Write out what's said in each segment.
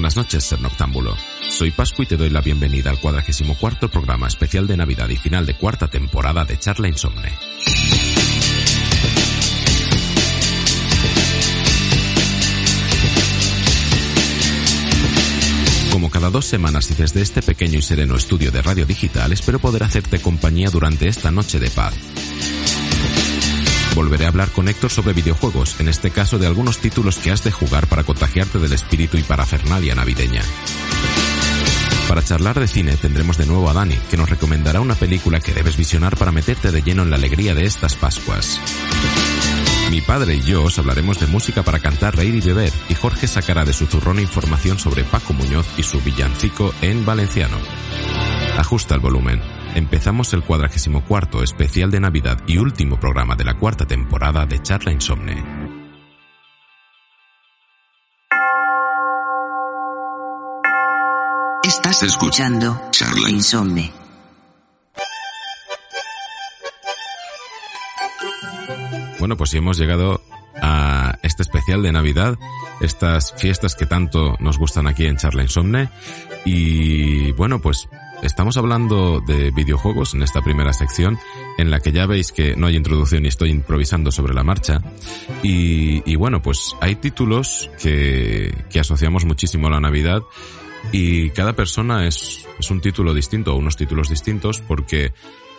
buenas noches, ser noctámbulo. Soy Pascu y te doy la bienvenida al cuadragésimo cuarto programa especial de Navidad y final de cuarta temporada de Charla Insomne. Como cada dos semanas y desde este pequeño y sereno estudio de radio digital, espero poder hacerte compañía durante esta noche de paz. Volveré a hablar con Héctor sobre videojuegos, en este caso de algunos títulos que has de jugar para contagiarte del espíritu y parafernalia navideña. Para charlar de cine tendremos de nuevo a Dani, que nos recomendará una película que debes visionar para meterte de lleno en la alegría de estas Pascuas. Mi padre y yo os hablaremos de música para cantar, reír y beber, y Jorge sacará de su zurrón información sobre Paco Muñoz y su villancico en valenciano. Ajusta el volumen. Empezamos el cuadragésimo cuarto especial de Navidad y último programa de la cuarta temporada de Charla Insomne. Estás escuchando Charla Insomne. Bueno, pues sí hemos llegado a este especial de Navidad, estas fiestas que tanto nos gustan aquí en Charla Insomne. Y bueno, pues estamos hablando de videojuegos en esta primera sección, en la que ya veis que no hay introducción y estoy improvisando sobre la marcha. Y, y bueno, pues hay títulos que, que asociamos muchísimo a la Navidad y cada persona es, es un título distinto o unos títulos distintos porque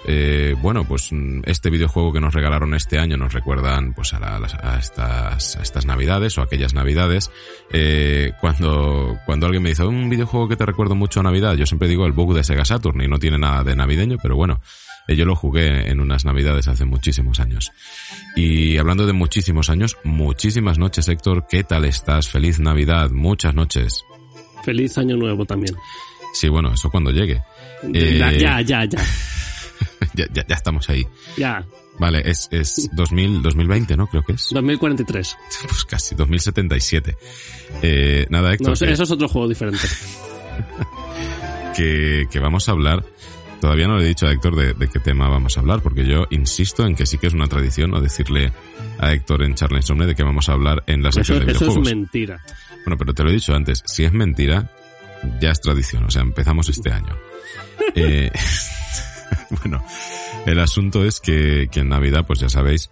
eh, bueno, pues mm, este videojuego que nos regalaron este año nos recuerdan pues a, la- a estas, a estas navidades o aquellas navidades. Eh, cuando, cuando alguien me dice un videojuego que te recuerdo mucho a Navidad, yo siempre digo el bug de Sega Saturn y no tiene nada de navideño, pero bueno, eh, yo lo jugué en unas navidades hace muchísimos años. Y hablando de muchísimos años, muchísimas noches Héctor, ¿qué tal estás? Feliz Navidad, muchas noches. Feliz año nuevo también. Sí, bueno, eso cuando llegue. Eh, Ya, ya, ya, ya. Ya, ya, ya estamos ahí. Ya. Vale, es, es 2000, 2020, ¿no? Creo que es. 2043. Pues casi, 2077. Eh, nada, Héctor, No, que, eso es otro juego diferente. que, que vamos a hablar. Todavía no le he dicho a Héctor de, de qué tema vamos a hablar, porque yo insisto en que sí que es una tradición no decirle a Héctor en Charla Insomne de que vamos a hablar en la Eso, sección de eso es videojuegos. mentira. Bueno, pero te lo he dicho antes, si es mentira, ya es tradición, o sea, empezamos este año. Eh, bueno, el asunto es que, que en Navidad, pues ya sabéis,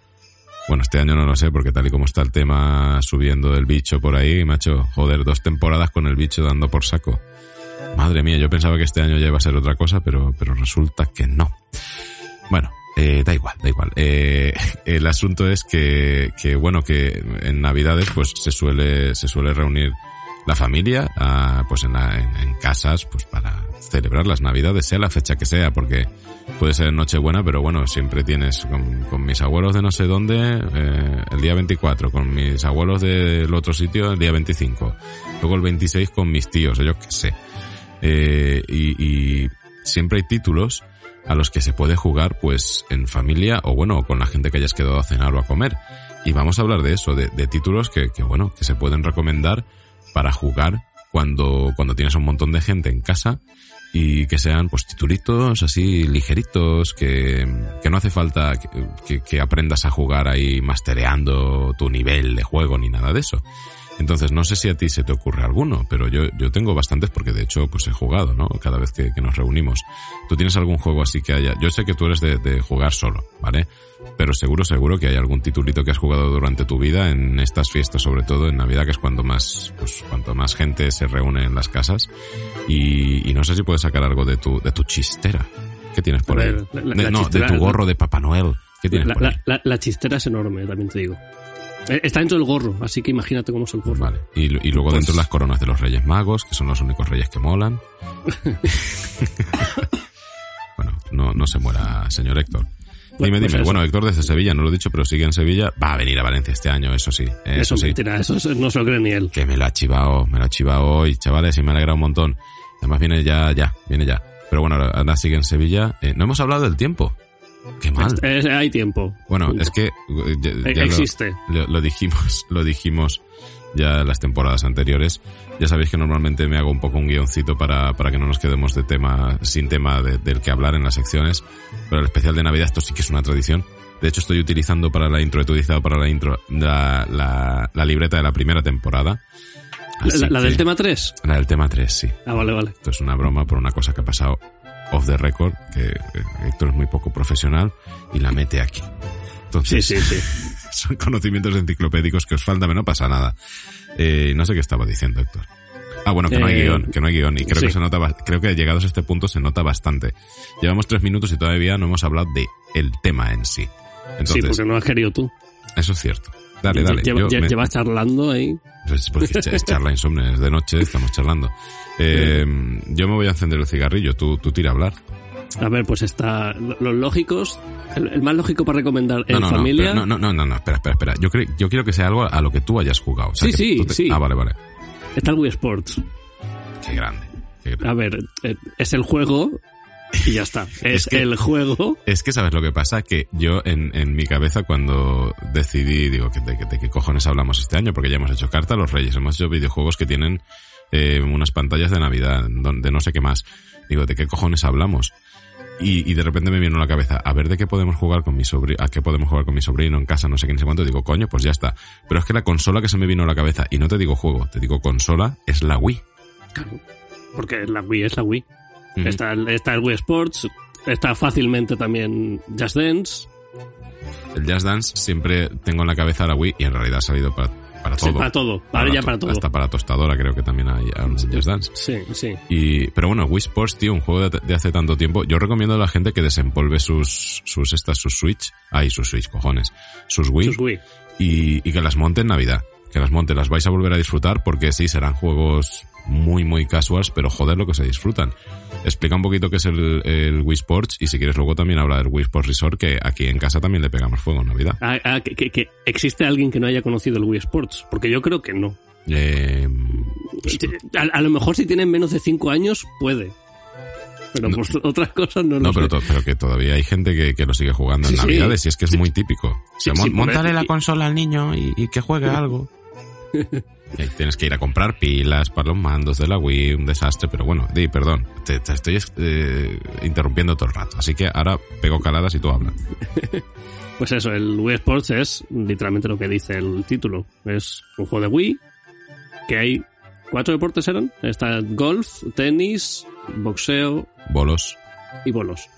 bueno, este año no lo sé, porque tal y como está el tema subiendo del bicho por ahí, macho, joder, dos temporadas con el bicho dando por saco. Madre mía, yo pensaba que este año ya iba a ser otra cosa, pero, pero resulta que no. Bueno, eh, da igual, da igual. Eh, el asunto es que, que, bueno, que en Navidades pues se suele, se suele reunir la familia, ah, pues en, la- en, en casas, pues para celebrar las Navidades, sea la fecha que sea, porque puede ser Nochebuena, pero bueno, siempre tienes con, con mis abuelos de no sé dónde eh, el día 24, con mis abuelos del otro sitio el día 25, luego el 26 con mis tíos, yo qué sé. Eh, y, y siempre hay títulos a los que se puede jugar pues en familia o bueno, con la gente que hayas quedado a cenar o a comer. Y vamos a hablar de eso, de, de títulos que, que bueno, que se pueden recomendar para jugar cuando, cuando tienes un montón de gente en casa y que sean pues titulitos así ligeritos, que, que no hace falta que, aprendas a jugar ahí mastereando tu nivel de juego ni nada de eso. Entonces, no sé si a ti se te ocurre alguno, pero yo, yo tengo bastantes porque de hecho pues he jugado, ¿no? Cada vez que, que nos reunimos. ¿Tú tienes algún juego así que haya? Yo sé que tú eres de, de jugar solo, ¿vale? Pero seguro, seguro que hay algún titulito que has jugado durante tu vida en estas fiestas, sobre todo en Navidad, que es cuando más, pues cuanto más gente se reúne en las casas. Y, y no sé si puedes sacar algo de tu, de tu chistera. ¿Qué tienes por ahí? ver, la- la- De- la no, chistera- de tu gorro de Papá Noel. ¿Qué tienes La, por ahí? la- chistera es enorme, también te digo. Eh, Está dentro del gorro, así que imagínate cómo es el gorro. Vale. Y, y luego Pues- dentro las coronas de los Reyes Magos, que son los únicos reyes que molan. bueno, no, no se muera, señor Héctor. Dime, Pues dime. eso. Bueno, Héctor desde Sevilla, no lo he dicho, pero sigue en Sevilla. Va a venir a Valencia este año, eso sí. Eso, Eso es sí. mentira, eso es- no se lo cree ni él. Que me lo ha chivado, me lo ha chivado hoy, chavales, y me alegra un montón. Además viene ya, ya, viene ya. Pero bueno, ahora sigue en Sevilla. Eh, no hemos hablado del tiempo. Qué mal. Es- es- hay tiempo. Bueno, Punto. es que eh, ya- Eh, ya existe. lo, lo dijimos, lo dijimos ya las temporadas anteriores. Ya sabéis que normalmente me hago un poco un guioncito para, para que no nos quedemos de tema, sin tema de- del que hablar en las secciones. Pero el especial de Navidad, esto sí que es una tradición. De hecho, estoy utilizando para la intro, he utilizado para la intro la, la, la libreta de la primera temporada. Así ¿La, la del tema 3? La del tema 3, sí. Ah, vale, vale. Esto es una broma por una cosa que ha pasado off the record, que eh, Héctor es muy poco profesional y la mete aquí. Sí, Entonces, sí, sí. son conocimientos enciclopédicos que os faltan, pero no pasa nada. Eh, no sé qué estaba diciendo Héctor. Ah, bueno, que no hay Eh, guion, que no hay guion. Y creo sí. que se nota, creo que llegados a este punto se nota bastante. Llevamos tres minutos y todavía no hemos hablado de el tema en sí. sí, Entonces, porque no has querido tú. eso es cierto. Dale, dale. Lleva- me- Llevas charlando ahí. es porque es charla insomne, es de noche, estamos charlando. Eh, yo me voy a encender el cigarrillo, tú, tú tira a hablar. A ver, pues está lo- los lógicos. El, el más lógico para recomendar en No, no, no, familia. no, no, no, no, no, espera, espera, espera. Yo, creo, yo quiero que sea algo a lo que tú hayas jugado. O sea, Sí, sí, te- sí. Ah, vale, vale. Está el Wii Sports. Qué grande. qué grande. A ver, eh, es el juego y ya está. Es, que- el juego. Es que sabes lo que pasa, que yo en, en mi cabeza cuando decidí, digo, que de, de qué cojones hablamos este año, porque ya hemos hecho carta a los reyes, hemos hecho videojuegos que tienen eh, unas pantallas de Navidad, donde no sé qué más. Digo, ¿de qué cojones hablamos? Y, y de repente me vino a la cabeza, a ver de qué podemos jugar con mi sobrino, a qué podemos jugar con mi sobrino en casa, no sé qué, ni sé cuánto. Digo, coño, pues ya está. Pero es que la consola que se me vino a la cabeza, y no te digo juego, te digo consola, es la Wii. Porque la Wii es la Wii. Está, está el Wii Sports. Está fácilmente también Just Dance. El Jazz Dance siempre tengo en la cabeza la Wii y en realidad ha salido para, para Sí, todo. para todo. Ahora ya para todo. Hasta para tostadora creo que también hay hay un Just Dance. Sí, sí. Y, pero bueno, Wii Sports, tío, un juego de, de hace tanto tiempo. Yo recomiendo a la gente que desempolve sus, sus estas, sus Switch. Ay, sus Switch, cojones. Sus Wii. Sus Wii. Y, y que las monte en Navidad. Que las monte, las vais a volver a disfrutar porque sí, serán juegos muy, muy casuals, pero joder lo que se disfrutan. Explica un poquito qué es el, el Wii Sports y si quieres luego también habla del Wii Sports Resort, que aquí en casa también le pegamos fuego en Navidad. Ah, ah, que, que- que existe alguien que no haya conocido el Wii Sports. Porque yo creo que no. Eh, A, a lo mejor si tienen menos de 5 años, puede. Pero No. por otras cosas no lo No, pero, sé. pero que todavía hay gente que, que lo sigue jugando en sí. Navidades y es que es muy típico. O sea, montale la consola al niño y, y que juegue algo. Y ahí tienes que ir a comprar pilas para los mandos de la Wii, un desastre, pero bueno, di, perdón, te, te estoy eh, interrumpiendo todo el rato, así que ahora pego caladas y tú hablas. Pues eso, el Wii Sports es literalmente lo que dice el título. Es un juego de Wii que hay cuatro deportes eran. Está golf, tenis, boxeo Bolos, y bolos.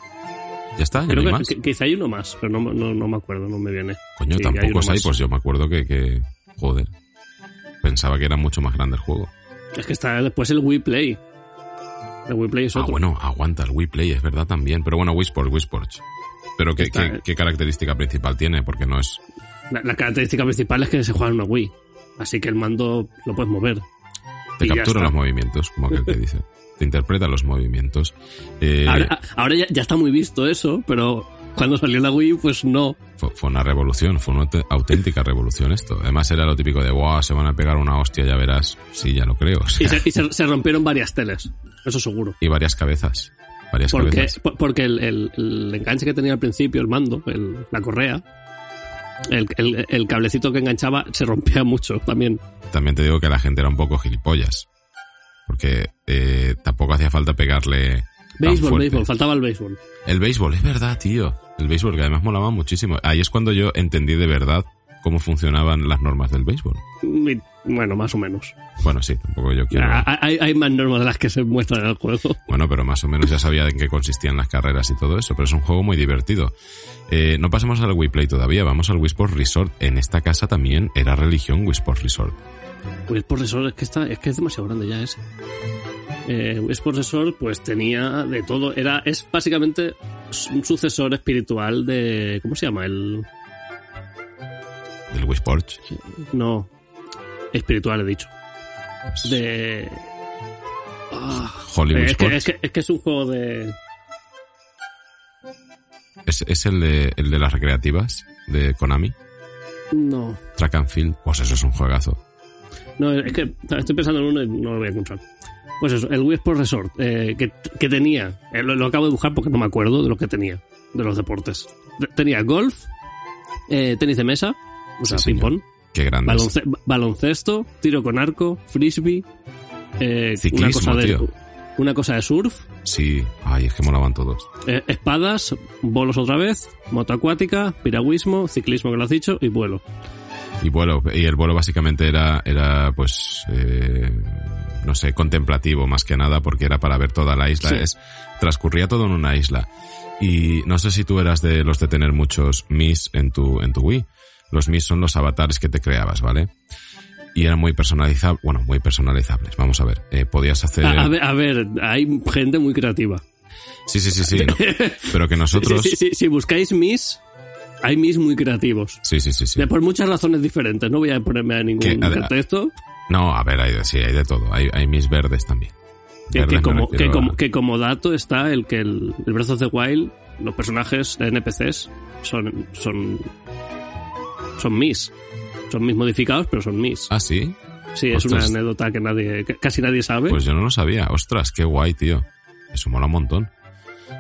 ya está, ya no Creo hay que, más. que- quizá hay uno más, pero no, no, no me acuerdo, no me viene. Coño, sí, tampoco hay, más. pues yo me acuerdo que, que, joder, pensaba que era mucho más grande el juego. Es que está después el Wii Play. El Wii Play es Ah, otro. bueno, aguanta, el Wii Play es verdad también. Pero bueno, Wii Sports, Wii Sports. Pero ¿qué, qué, qué característica principal tiene? Porque no es... La, la característica principal es que se juega en una Wii. Así que el mando lo puedes mover. Te captura los movimientos, como aquel que dice. Te interpreta los movimientos. Eh, Ahora, ahora ya, ya está muy visto eso, pero cuando salió la Wii, pues no. fue, fue una revolución, fue una aut- auténtica revolución esto. Además era lo típico de, wow, se van a pegar una hostia, ya verás. Sí, ya lo creo. o sea, Y, se, y se- se rompieron varias teles. Eso seguro. y varias cabezas. Varias Porque, cabezas. por- porque el, el- el enganche que tenía al principio, el mando, el- la correa, el, el- el cablecito que enganchaba se rompía mucho también. También te digo que la gente era un poco gilipollas. Porque eh, tampoco hacía falta pegarle... Béisbol, béisbol, faltaba el béisbol. El béisbol, es verdad, tío. El béisbol, que además molaba muchísimo. Ahí es cuando yo entendí de verdad cómo funcionaban las normas del béisbol. Bueno, más o menos. Bueno, sí, tampoco yo quiero... Ah, Hay, hay más normas de las que se muestran en el juego. Bueno, pero más o menos ya sabía en qué consistían las carreras y todo eso, pero es un juego muy divertido. Eh, no pasamos al Wii Play todavía, vamos al Wii Sports Resort. En esta casa también era religión Wii Sports Resort. Wii Sports Resort es que, está, es que es demasiado grande ya ese. Eh, Resort pues tenía de todo. Era, es básicamente un sucesor espiritual de... ¿Cómo se llama? El... Del Wii Sports. No. Espiritual he dicho. De... Ah, Hollywood es, que, es, que, es que es un juego de... Es, es el, de, el de las recreativas de Konami. No. Track and Field. Pues eso es un juegazo. No, es que estoy pensando en uno y no lo voy a encontrar. Pues eso, el Wii Sports Resort, eh, que, que tenía, eh, lo, lo acabo de buscar porque no me acuerdo de lo que tenía, de los deportes. Te- Tenía golf, eh, tenis de mesa, o sea, Sí, ping-pong, Qué grande. es. balonce- baloncesto, tiro con arco, frisbee, eh, una, Ciclismo, cosa de, tío. una cosa de surf, Sí. Ay, es que molaban todos. eh, espadas, bolos otra vez, moto acuática, piragüismo, ciclismo que lo has dicho y vuelo. Y vuelo, y el vuelo básicamente era, era pues, eh, no sé, contemplativo más que nada porque era para ver toda la isla. Sí. Es, transcurría todo en una isla. Y no sé si tú eras de los de tener muchos Mis en tu, en tu Wii. Los Mis son los avatares que te creabas, ¿vale? Y eran muy personalizables, bueno, muy personalizables. Vamos a ver, eh, podías hacer... A, a ver, a ver, hay gente muy creativa. Sí, sí, sí, sí. no. Pero que nosotros... Sí, sí, sí, si buscáis Miss, hay Miss muy creativos. Sí, sí, sí, sí. De- por muchas razones diferentes. No voy a ponerme a ningún Que, contexto. No, a ver, hay, de- sí, hay de todo. Hay, hay mis verdes también. Que, Verdes que me como, que, refiero a- como, que como dato está el que el, el Breath of the Wild, los personajes de NPCs son, son, son Miss. Son Miss modificados, pero son Miss. Ah, sí. sí, es una anécdota que nadie, que casi nadie sabe. Pues yo no lo sabía. Ostras, qué guay, tío. Eso mola un montón.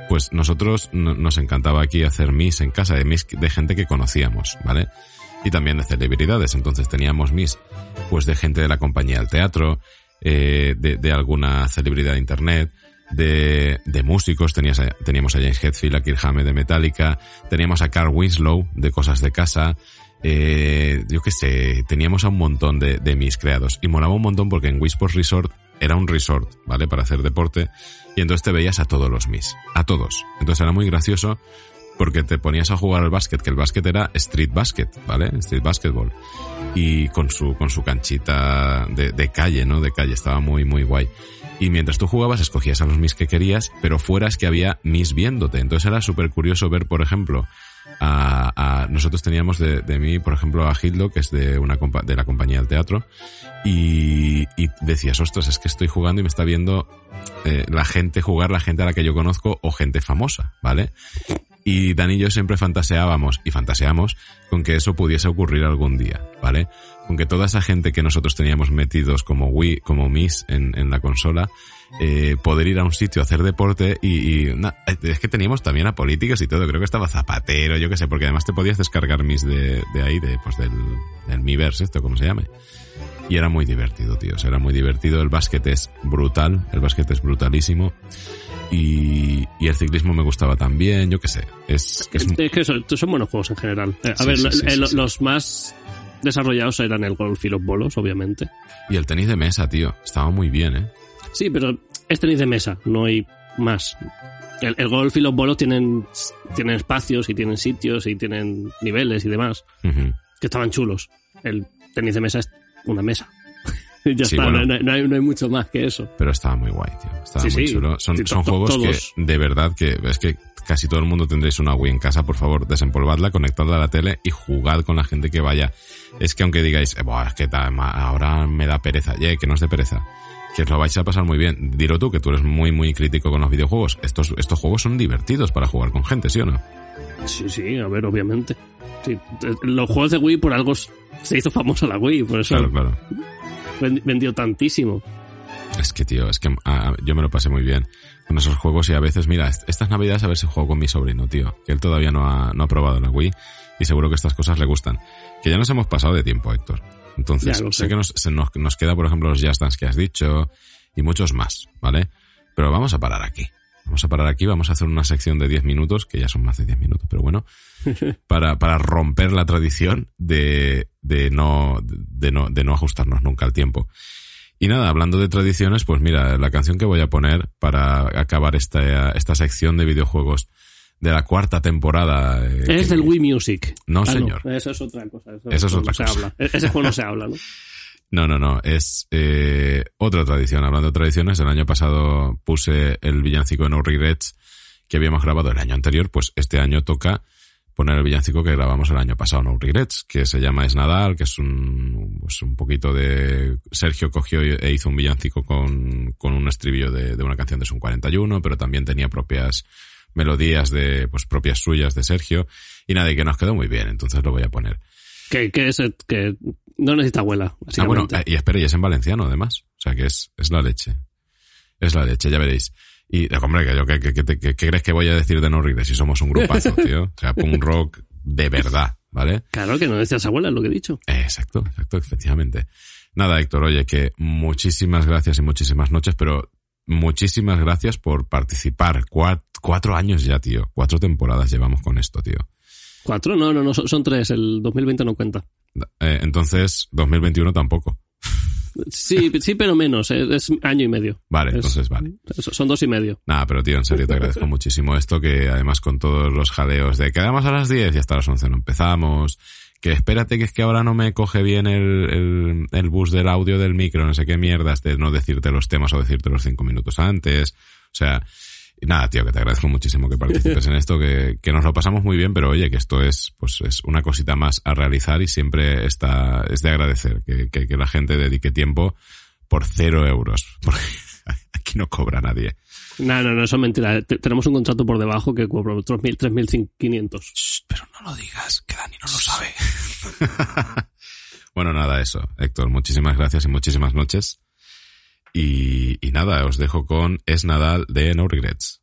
Pues nosotros no- nos encantaba aquí hacer mis en casa, de mis de gente que conocíamos, ¿vale? Y también de celebridades. Entonces teníamos mis, pues de gente de la compañía del teatro, eh, de, de alguna celebridad de internet, de, de músicos. Tenías teníamos a James Hetfield, a Kirk de Metallica, teníamos a Carl Winslow de Cosas de Casa, eh, yo qué sé, teníamos a un montón de, de mis creados. Y molaba un montón porque en Wii Sports Resort era un resort, ¿vale? Para hacer deporte. Y entonces te veías a todos los mis. A todos. Entonces era muy gracioso porque te ponías a jugar al básquet, que el básquet era street basket, ¿vale? Street basketball. Y con su, con su canchita de, de calle, ¿no? De calle. Estaba muy, muy guay. Y mientras tú jugabas, escogías a los mis que querías, pero fuera es que había mis viéndote. Entonces era súper curioso ver, por ejemplo, a, nosotros teníamos de, mí, por ejemplo, a Hitlo, que es de una de la compañía del teatro, y, y decías, ostras, es que estoy jugando y me está viendo eh, la gente jugar, la gente a la que yo conozco o gente famosa, ¿vale? Y Dani y yo siempre fantaseábamos y fantaseamos con que eso pudiese ocurrir algún día, ¿vale? Con que toda esa gente que nosotros teníamos metidos como Wii, como Miss en, en la consola, eh, poder ir a un sitio a hacer deporte y, es que teníamos también a políticos y todo, creo que estaba Zapatero, yo qué sé, porque además te podías descargar Miss de, de ahí, de, pues del, del Miiverse, esto como se llame. Y era muy divertido, tío, o sea, era muy divertido, el básquet es brutal, el básquet es brutalísimo. Y, y el ciclismo me gustaba también, yo qué sé. Es, es, Es que son, son buenos juegos en general. Eh, a Sí, ver, sí, lo- sí, eh, los más desarrollados eran el golf y los bolos, obviamente. y el tenis de mesa, tío, estaba muy bien, ¿eh? Sí, pero es tenis de mesa, no hay más. El, el golf y los bolos tienen, tienen espacios y tienen sitios y tienen niveles y demás, que estaban chulos. El tenis de mesa es una mesa. ya Sí, está, bueno. no, no hay, no hay mucho más que eso. Pero estaba muy guay, tío. Estaba Sí, muy sí. chulo. Son, son juegos todos. que, de verdad, que es que casi todo el mundo tendréis una Wii en casa, por favor, desempolvadla, conectadla a la tele y jugad con la gente que vaya. Es que aunque digáis, eh, "Buah, es que ahora me da pereza, ye, que no es de pereza. Que os lo vais a pasar muy bien. Dilo tú, que tú eres muy, muy crítico con los videojuegos. Estos, estos juegos son divertidos para jugar con gente, ¿sí o no? Sí, sí, a ver, obviamente. Sí, eh, los juegos de Wii por algo se hizo famosa la Wii, por eso Claro, claro. ven- vendió tantísimo. Es que, tío, es que ah, yo me lo pasé muy bien con esos juegos y a veces, mira, est- estas navidades a ver si juego con mi sobrino, tío, que él todavía no ha, no ha probado la Wii y seguro que estas cosas le gustan. Que ya nos hemos pasado de tiempo, Héctor. Entonces, sé. que nos, se nos, nos queda, por ejemplo, los Just Dance que has dicho y muchos más, ¿vale? Pero vamos a parar aquí. Vamos a parar aquí, vamos a hacer una sección de 10 minutos, que ya son más de 10 minutos, pero bueno, para, para romper la tradición de, de, no, de, no, de no ajustarnos nunca al tiempo. Y nada, hablando de tradiciones, pues mira, la canción que voy a poner para acabar esta, esta sección de videojuegos de la cuarta temporada. eh, Es que- del Wii Music. No, Ah, señor. eso es otra cosa. Eso, Eso es no otra se cosa. habla. E- Ese juego no se habla, ¿no? No, no, no, es eh, otra tradición. Hablando de tradiciones, el año pasado puse el villancico No Regrets que habíamos grabado el año anterior, pues este año toca poner el villancico que grabamos el año pasado, No Regrets, que se llama Es Nadal, que es un, pues un poquito de... Sergio cogió e hizo un villancico con, con un estribillo de, de una canción de Sun 41, pero también tenía propias melodías de, pues propias suyas de Sergio, y nada, y que nos quedó muy bien, entonces lo voy a poner. Que, que, es, que no necesita abuela, Ah, bueno, eh, y espera, y es en valenciano además. O sea que es, es la leche. Es la leche, ya veréis. Y, eh, hombre, que yo, ¿qué, qué, qué- qué- crees que voy a decir de No Regrets si somos un grupazo, tío? O sea, punk rock de verdad, ¿vale? Claro que no decías abuela, es lo que he dicho. Eh, Exacto, exacto, efectivamente. Nada, Héctor, oye, que muchísimas gracias y muchísimas noches, pero muchísimas gracias por participar. Cuat- cuatro años ya, tío. Cuatro temporadas llevamos con esto, tío. ¿Cuatro? No, no, no, son, son tres. El 2020 no cuenta. Eh, entonces, 2021 tampoco. Sí, sí, pero menos, eh, es año y medio. Vale, Es- entonces vale. Son dos y medio. Nada, pero tío, en serio te agradezco muchísimo esto, que además con todos los jaleos de quedamos a las 10 y hasta las 11 no empezamos, que espérate que es que ahora no me coge bien el, el, el bus del audio del micro, no sé qué mierdas, de no decirte los temas o decirte los cinco minutos antes. O sea, nada, tío, que te agradezco muchísimo que participes en esto, que, que nos lo pasamos muy bien, pero oye, que esto es, pues es una cosita más a realizar y siempre está, es de agradecer que, que, que la gente dedique tiempo por cero euros, porque aquí no cobra nadie. No, no, no, eso es mentira. Te- tenemos un contrato por debajo que cobra otros 1.000, 3.500. Shh, pero no lo digas, que Dani no lo sabe. bueno, nada, eso. Héctor, muchísimas gracias y muchísimas noches. Y, nada, os dejo con Es Nadal de No Regrets.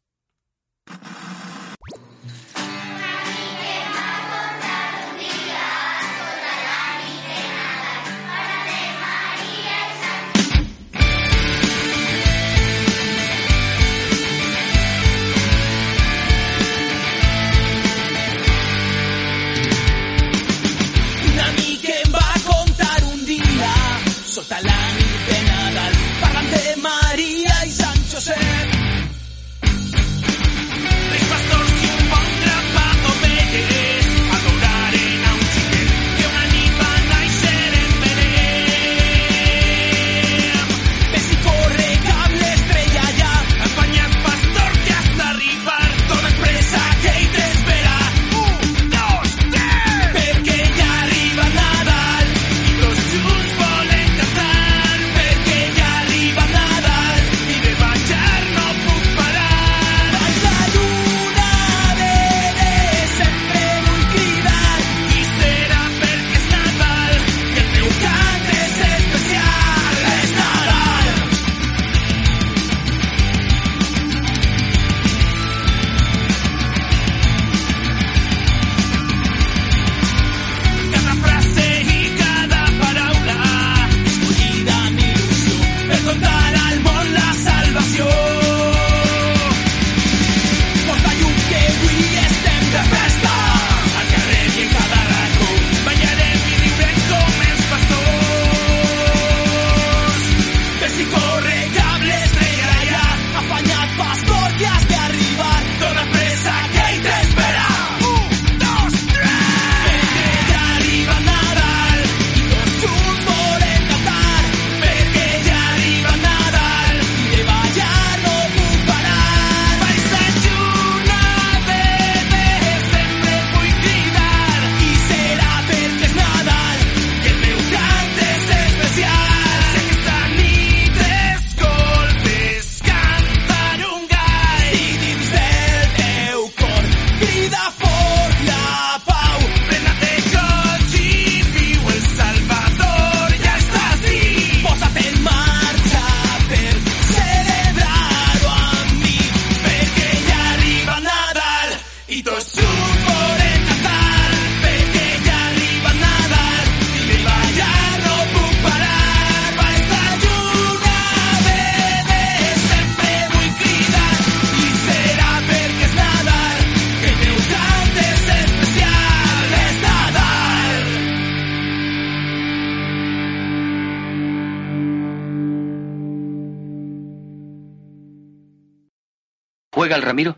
Ramiro?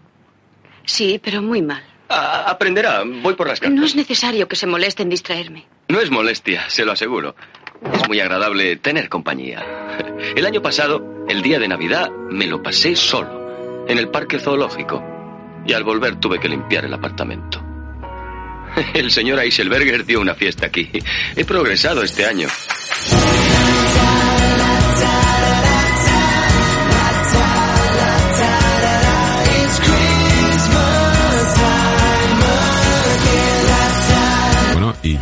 Sí, pero muy mal. Ah, aprenderá. Voy por las cartas. No es necesario que se moleste en distraerme. No es molestia, se lo aseguro. Es muy agradable tener compañía. El año pasado, el día de Navidad, me lo pasé solo, en el parque zoológico. Y al volver tuve que limpiar el apartamento. El señor Eiselberger dio una fiesta aquí. He progresado este año.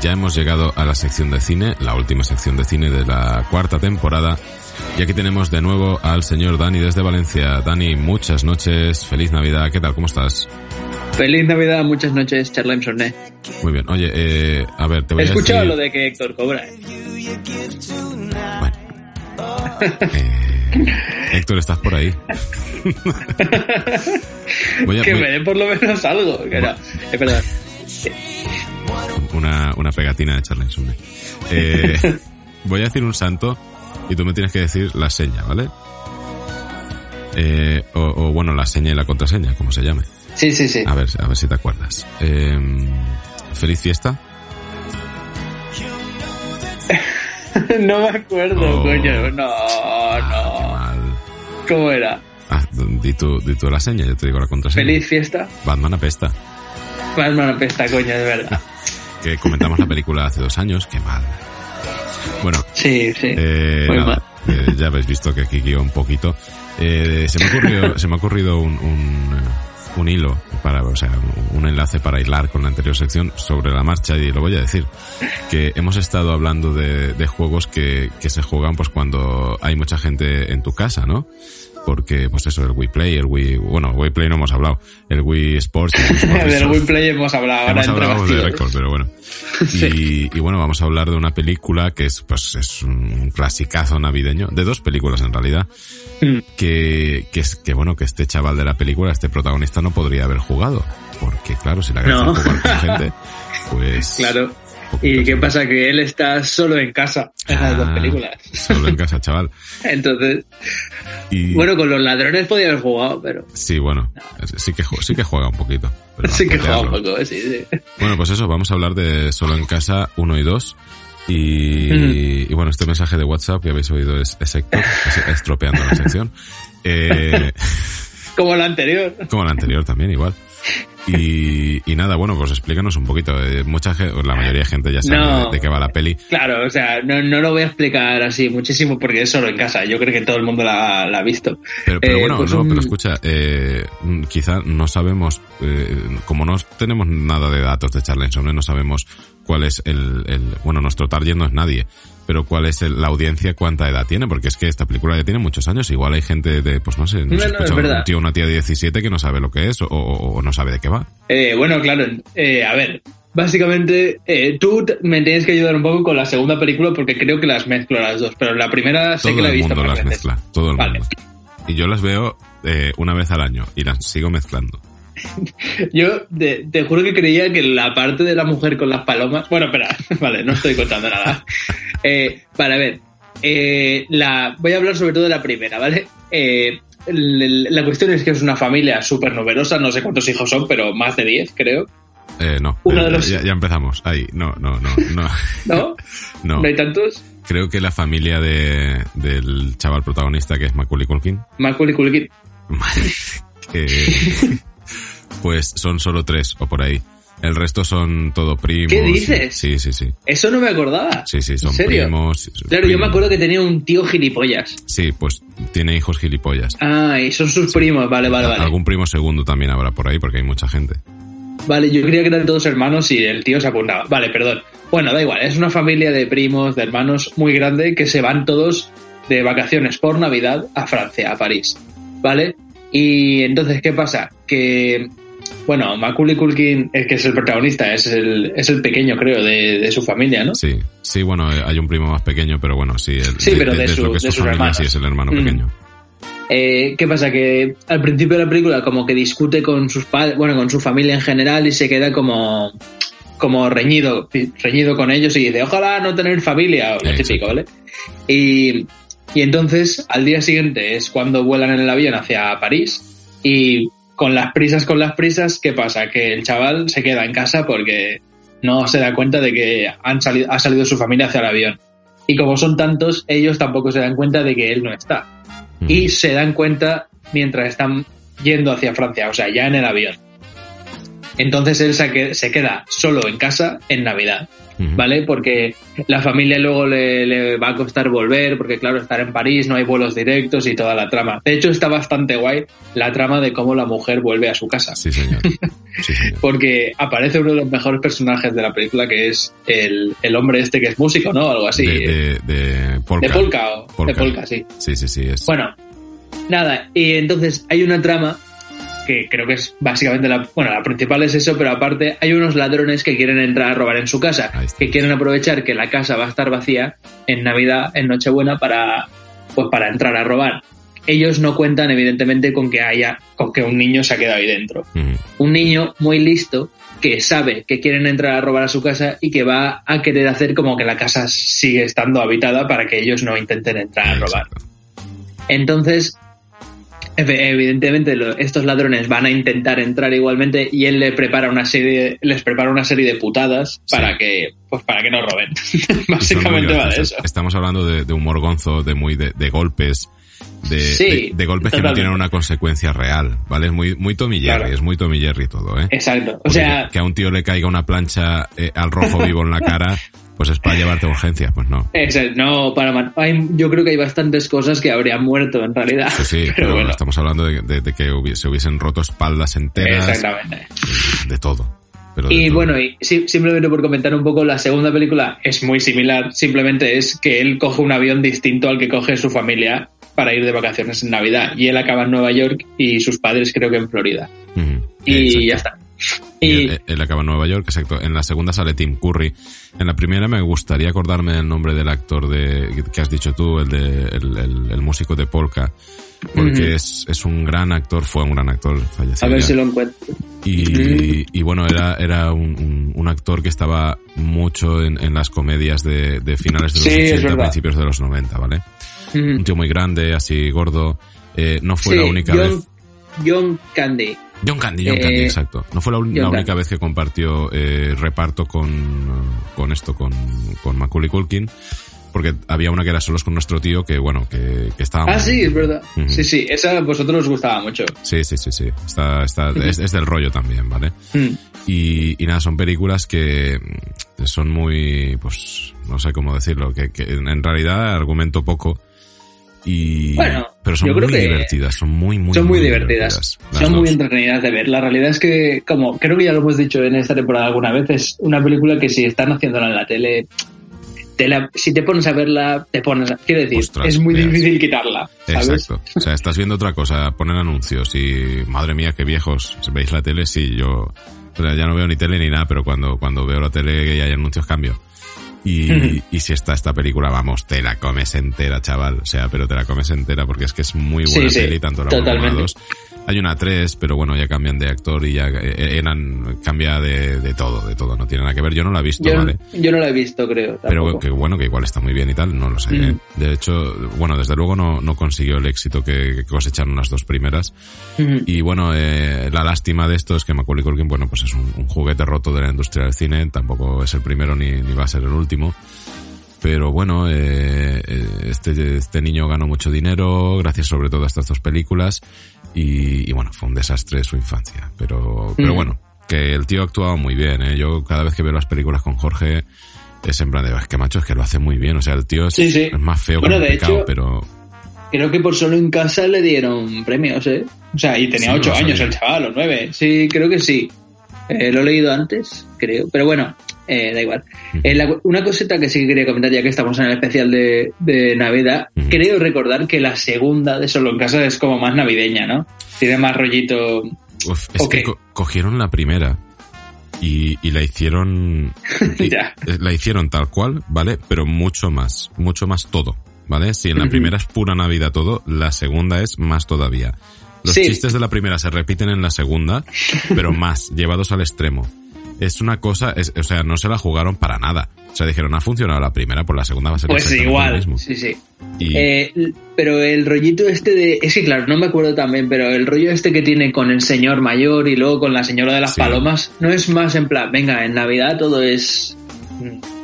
Ya hemos llegado a la sección de cine, la última sección de cine de la cuarta temporada. Y aquí tenemos de nuevo al señor Dani desde Valencia. Dani, muchas noches, feliz Navidad, ¿qué tal? ¿Cómo estás? Feliz Navidad, muchas noches, Charla Insomne. Muy bien. Oye, eh, a ver, te voy He a escuchado decir... lo de que Héctor cobra. ¿eh? Bueno. Eh, Héctor, ¿estás por ahí? Voy a- que voy- me den por lo menos algo. Que no, es verdad. Un una, una pegatina de Charlie Insomne. Eh, voy a decir un santo y tú me tienes que decir la seña, ¿vale? Eh, o, o, bueno, la seña y la contraseña, como se llame. Sí, sí, sí. A ver, a ver si te acuerdas. Eh, feliz fiesta. no me acuerdo, Oh. coño. No, Ah, qué no. mal. ¿Cómo era? Ah, di tú, di tú la seña, yo te digo la contraseña. Feliz fiesta. Batman apesta. Batman apesta, coño, es verdad. Que comentamos la película hace dos años, qué mal. Bueno, Sí, sí. Eh, Muy nada, eh, ya habéis visto que aquí guío un poquito. Eh, se me ha ocurrido, se me ha ocurrido un, un, un hilo para, o sea, un enlace para hilar con la anterior sección sobre la marcha y lo voy a decir. Que hemos estado hablando de, de juegos que, que se juegan pues cuando hay mucha gente en tu casa, ¿no? Porque, pues eso, el Wii Play, el Wii, bueno, Wii Play no hemos hablado, el Wii Sports, el Wii Sports Del. Wii Play hemos hablado ahora Hemos entre hablado de récord, pero bueno. Y, y bueno, vamos a hablar de una película que es, pues, es un clasicazo navideño, de dos películas en realidad, Mm. que, que es, que bueno, que este chaval de la película, este protagonista no podría haber jugado. Porque claro, si la gracia No. jugar con gente, pues... Claro. ¿Y qué pasa? Que él está solo en casa en las dos Ah, películas. Solo en casa, chaval. Entonces, Y, bueno, con los ladrones podía haber jugado, pero sí, bueno, sí que, sí que juega un poquito. pero sí que juega un poco, sí, sí. Bueno, pues eso, vamos a hablar de Solo en Casa 1 y 2. Y, y bueno, este mensaje de WhatsApp que habéis oído es, es Héctor, es- estropeando la sección. Eh, Como la anterior. como la anterior también, igual. Y, y nada, bueno, pues explícanos un poquito. Eh, mucha gente, la mayoría de gente ya sabe No. de, de qué va la peli. Claro, o sea, no, no lo voy a explicar así muchísimo porque es solo en casa. Yo creo que todo el mundo la, la ha visto. Pero, pero Eh, bueno, pues no, un- pero escucha, eh, mm, quizá no sabemos, eh, como no tenemos nada de datos de Charlenson, no sabemos cuál es el, el, bueno, nuestro target no es nadie, pero cuál es el- la audiencia, cuánta edad tiene, porque es que esta película ya tiene muchos años, igual hay gente de, pues no sé, no, No, se no, escucha es verdad. un tío una tía de 17 que no sabe lo que es o, o- o no sabe de qué va. Eh, bueno, claro, eh, a ver, básicamente eh, tú me tienes que ayudar un poco con la segunda película porque creo que las mezclo las dos, pero la primera sé Todo que la he el visto mundo más las veces. mezcla, todo el Vale. mundo. Y yo las veo eh, una vez al año y las sigo mezclando. Yo te, te juro que creía que la parte de la mujer con las palomas. Bueno, espera, vale, no estoy contando nada. Eh, vale, a ver. eh, la, voy a hablar sobre todo de la primera, ¿vale? Eh, la cuestión es que es una familia súper numerosa, no sé cuántos hijos son, pero más de 10, creo. Eh, no, Uno de los- ya, ya empezamos. Ahí, no, no, no, no. ¿No? no. ¿No hay tantos? Creo que la familia de, del chaval protagonista, que es Macaulay Culkin, Macaulay Culkin. que, pues son solo tres o por ahí. El resto son todo primos. ¿Qué dices? Sí, sí, sí. Eso no me acordaba. Sí, sí, son ¿En serio? primos. Claro, yo me acuerdo que tenía un tío gilipollas. Sí, pues tiene hijos gilipollas. Ah, y son sus primos, vale, vale, vale. Algún primo segundo también habrá por ahí, porque hay mucha gente. Vale, yo creía que eran todos hermanos y el tío se apuntaba. Vale, perdón. Bueno, da igual, es una familia de primos, de hermanos muy grande que se van todos de vacaciones por Navidad a Francia, a París. ¿Vale? Y entonces, ¿qué pasa? Que, bueno, Macaulay Culkin, el que es el protagonista, es el, es el pequeño, creo, de, de su familia, ¿no? Sí, sí, bueno, hay un primo más pequeño, pero bueno, sí. El, Sí, pero de lo su- que es de su familia, hermanos. sí es el hermano Mm. pequeño. Eh, ¿Qué pasa? Que al principio de la película como que discute con sus padres, bueno, con su familia en general y se queda como como reñido, reñido con ellos y dice, ojalá no tener familia, o lo Exacto. típico, ¿vale? Y, y entonces al día siguiente es cuando vuelan en el avión hacia París y con las prisas, con las prisas, ¿qué pasa? Que el chaval se queda en casa porque no se da cuenta de que han salido, ha salido su familia hacia el avión. Y como son tantos, ellos tampoco se dan cuenta de que él no está Mm. y se dan cuenta mientras están yendo hacia Francia, o sea, ya en el avión. Entonces él se queda solo en casa en Navidad, ¿vale? Porque la familia luego le, le va a costar volver, porque claro, estar en París no hay vuelos directos y toda la trama. De hecho, está bastante guay la trama de cómo la mujer vuelve a su casa. Sí, señor. Sí, señor. Porque aparece uno de los mejores personajes de la película, que es el, el hombre este que es músico, ¿no? Algo así. de, de, de Polka. De polka, o- Polka. de polka, sí. Sí, sí, sí. Es, Bueno, nada, y entonces hay una trama que creo que es básicamente la, bueno, la principal es eso, pero aparte hay unos ladrones que quieren entrar a robar en su casa, que quieren aprovechar que la casa va a estar vacía en Navidad, en Nochebuena para pues para entrar a robar. ellos no cuentan evidentemente con que haya, con que un niño se ha quedado ahí dentro. Un niño muy listo que sabe que quieren entrar a robar a su casa y que va a querer hacer como que la casa sigue estando habitada para que ellos no intenten entrar a robar. Entonces, evidentemente lo- estos ladrones van a intentar entrar igualmente y él le prepara una serie, les prepara una serie de putadas para que, pues para que no roben. Básicamente va de eso. Estamos hablando de, de humor gonzo, de muy de, de golpes, de, Sí, de, de golpes que no tienen una consecuencia real, ¿vale? Es muy, muy Tommy Jerry, Claro. es muy Tommy Jerry todo, ¿eh? Exacto. O Porque sea, que, que a un tío le caiga una plancha eh, al rojo vivo en la cara, pues es para llevarte a urgencias, pues no. Exacto, no, para hay- yo creo que hay bastantes cosas que habrían muerto en realidad. Sí, sí, pero, pero bueno, estamos hablando de, de- de que hubi- se hubiesen roto espaldas enteras, exactamente. de todo. Pero Y todo. bueno, y sí- simplemente por comentar un poco, la segunda película es muy similar, simplemente es que él coge un avión distinto al que coge su familia para ir de vacaciones en Navidad. Y él acaba en Nueva York y sus padres creo que en Florida. Y exacto. ya está. Y él, él acaba en Nueva York, exacto. En la segunda sale Tim Curry. En la primera me gustaría acordarme el nombre del actor de que has dicho tú, el de el, el- el músico de Polka, porque es, es un gran actor, fue un gran actor, falleció a ver ya. si lo encuentro. y, y bueno, era, era un, un- un actor que estaba mucho en, en las comedias de, de finales de los Sí, es 80, verdad. principios de los 90, ¿vale? Un tío muy grande, así gordo. Eh, no fue Sí, la única John, vez. John Candy. John Candy, John Eh, Candy, exacto. No fue la, única vez que compartió eh, reparto con, con esto, con, con Macaulay Culkin, porque había una que era solos con nuestro tío que, bueno, que, que estaba... Ah, muy- sí, es verdad. Sí, sí, esa a vosotros os gustaba mucho. Sí, sí, sí, sí. Está, está, es, es del rollo también, ¿vale? Mm. Y, y nada, son películas que mm, son muy, pues, no sé cómo decirlo, que, que en realidad argumento poco. Y, Bueno, pero son yo muy creo que divertidas, son muy, muy, son muy divertidas. Son muy entretenidas de ver. La realidad es que, como creo que ya lo hemos dicho en esta temporada alguna vez, es una película que si están haciéndola en la tele, te la- si te pones a verla, te pones a... Quiero decir, Ostras, es muy veas. difícil quitarla, ¿sabes? Exacto. O sea, estás viendo otra cosa, ponen anuncios y madre mía, qué viejos. ¿Veis la tele? Sí, yo o sea, ya no veo ni tele ni nada, pero cuando, cuando veo la tele y hay anuncios cambio. Y, y si está esta película, vamos, te la comes entera, chaval. O sea, pero te la comes entera porque es que es muy buena sí, peli, tanto la 1 como la totalmente. 2. Hay una 3, pero bueno, ya cambian de actor y ya eh, eran, cambia de, de todo, de todo. No tiene nada que ver. Yo no la he visto, Yo, ¿vale? yo no la he visto, creo. Pero que bueno, que igual está muy bien y tal, no lo sé. Mm. ¿eh? De hecho, bueno, desde luego no, no consiguió el éxito que, cosecharon las dos primeras. Ujú. Y bueno, eh, la lástima de esto es que Macaulay Culkin, bueno, pues es un, un juguete roto de la industria del cine, tampoco es el primero ni, ni va a ser el último. Pero bueno, eh, eh, este, este niño ganó mucho dinero gracias sobre todo a estas dos películas y, y bueno, fue un desastre su infancia. Pero, pero Mm. bueno, que el tío actuaba muy bien, ¿eh? Yo cada vez que veo las películas con Jorge es en plan de, es que macho, es que lo hace muy bien. O sea, el tío es, Sí, sí. es más feo Bueno, que de pecado, hecho, pero Creo que por solo en casa le dieron premios, ¿eh? O sea, y tenía ocho años el chaval, o nueve. Sí, creo que sí. Eh, lo he leído antes, creo. Pero bueno, eh, da igual. Eh, la- una cosita que sí que quería comentar, ya que estamos en el especial de, de Navidad, creo recordar que la segunda de Solo en Casa es como más navideña, ¿no? Tiene más rollito. uf, es que co- cogieron la primera y, y la hicieron y- Ya. la hicieron tal cual, ¿vale? Pero mucho más, mucho más todo, ¿vale? Si en la primera es pura Navidad todo, la segunda es más todavía. Los Sí. chistes de la primera se repiten en la segunda, pero más, llevados al extremo. Es una cosa, es- o sea, no se la jugaron para nada. O sea, dijeron, ha funcionado la primera, pues la segunda va a ser Pues lo igual, mismo. sí, sí. Y, Eh, pero el rollito este de... Es que claro, no me acuerdo también, pero el rollo este que tiene con el señor mayor y luego con la señora de las Sí. palomas, no es más en plan, venga, en Navidad todo es...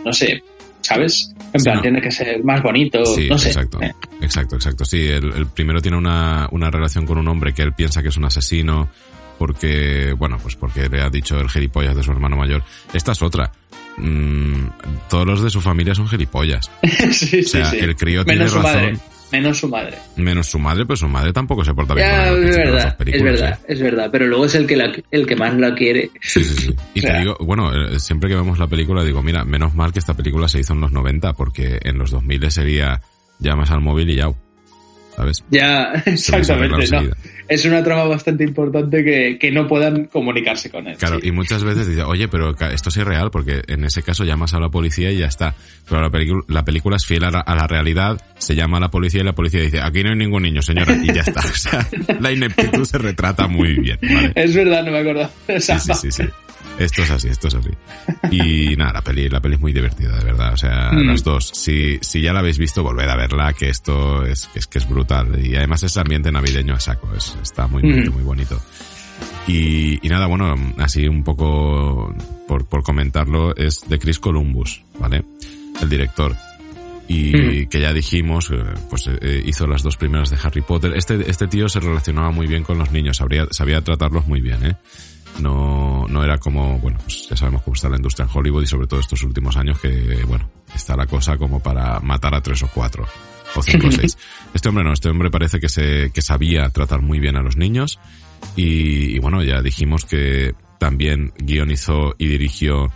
No sé, ¿sabes? En Sí, plan, no. tiene que ser más bonito, Sí, no sé. exacto. Eh, Exacto, exacto. Sí, el, el primero tiene una, una relación con un hombre que él piensa que es un asesino porque, bueno, pues porque le ha dicho el gilipollas de su hermano mayor. Esta es otra. Mm, todos los de su familia son gilipollas. sí, O sea, sí, sí. el crío Menos su tiene razón. madre. Menos su madre. Menos su madre, pero su madre tampoco se porta bien con Ya, es verdad, es verdad, ¿eh? es verdad. Pero luego es el que, la, el que más la quiere. Sí, sí, sí. Y te digo, bueno, eh, siempre que vemos la película digo, mira, menos mal que esta película se hizo en los 90 porque en los 2000 sería llamas al móvil y ya. ¿Sabes? Ya, exactamente, ¿no? Es una trama bastante importante que, que no puedan comunicarse con él. Claro, sí. y muchas veces dice, oye, pero esto es irreal, porque en ese caso llamas a la policía y ya está. Pero la, la película es fiel a la, a la realidad, se llama a la policía y la policía dice, aquí no hay ningún niño, señora, y ya está. O sea, la ineptitud se retrata muy bien, ¿vale? Es verdad, no me acuerdo. Sí, sí, sí, sí. Esto es así, esto es así. Y nada, la peli, la peli es muy divertida, de verdad. O sea, Mm. las dos. Si, si ya la habéis visto, volved a verla, que esto es, que es, que es brutal. Y además es ambiente navideño a saco, es, está muy, muy, Mm. muy bonito. Y, y nada, bueno, así un poco por, por comentarlo, es de Chris Columbus, ¿vale? El director. Y Mm. que ya dijimos, eh, pues eh, hizo las dos primeras de Harry Potter. Este, este tío se relacionaba muy bien con los niños, sabría, sabía tratarlos muy bien, ¿eh? No, no era como, bueno, pues ya sabemos cómo está la industria en Hollywood y sobre todo estos últimos años que, bueno, está la cosa como para matar a tres o cuatro, o cinco o seis. Este hombre no, este hombre parece que se, que sabía tratar muy bien a los niños y, y bueno, ya dijimos que también guionizó y dirigió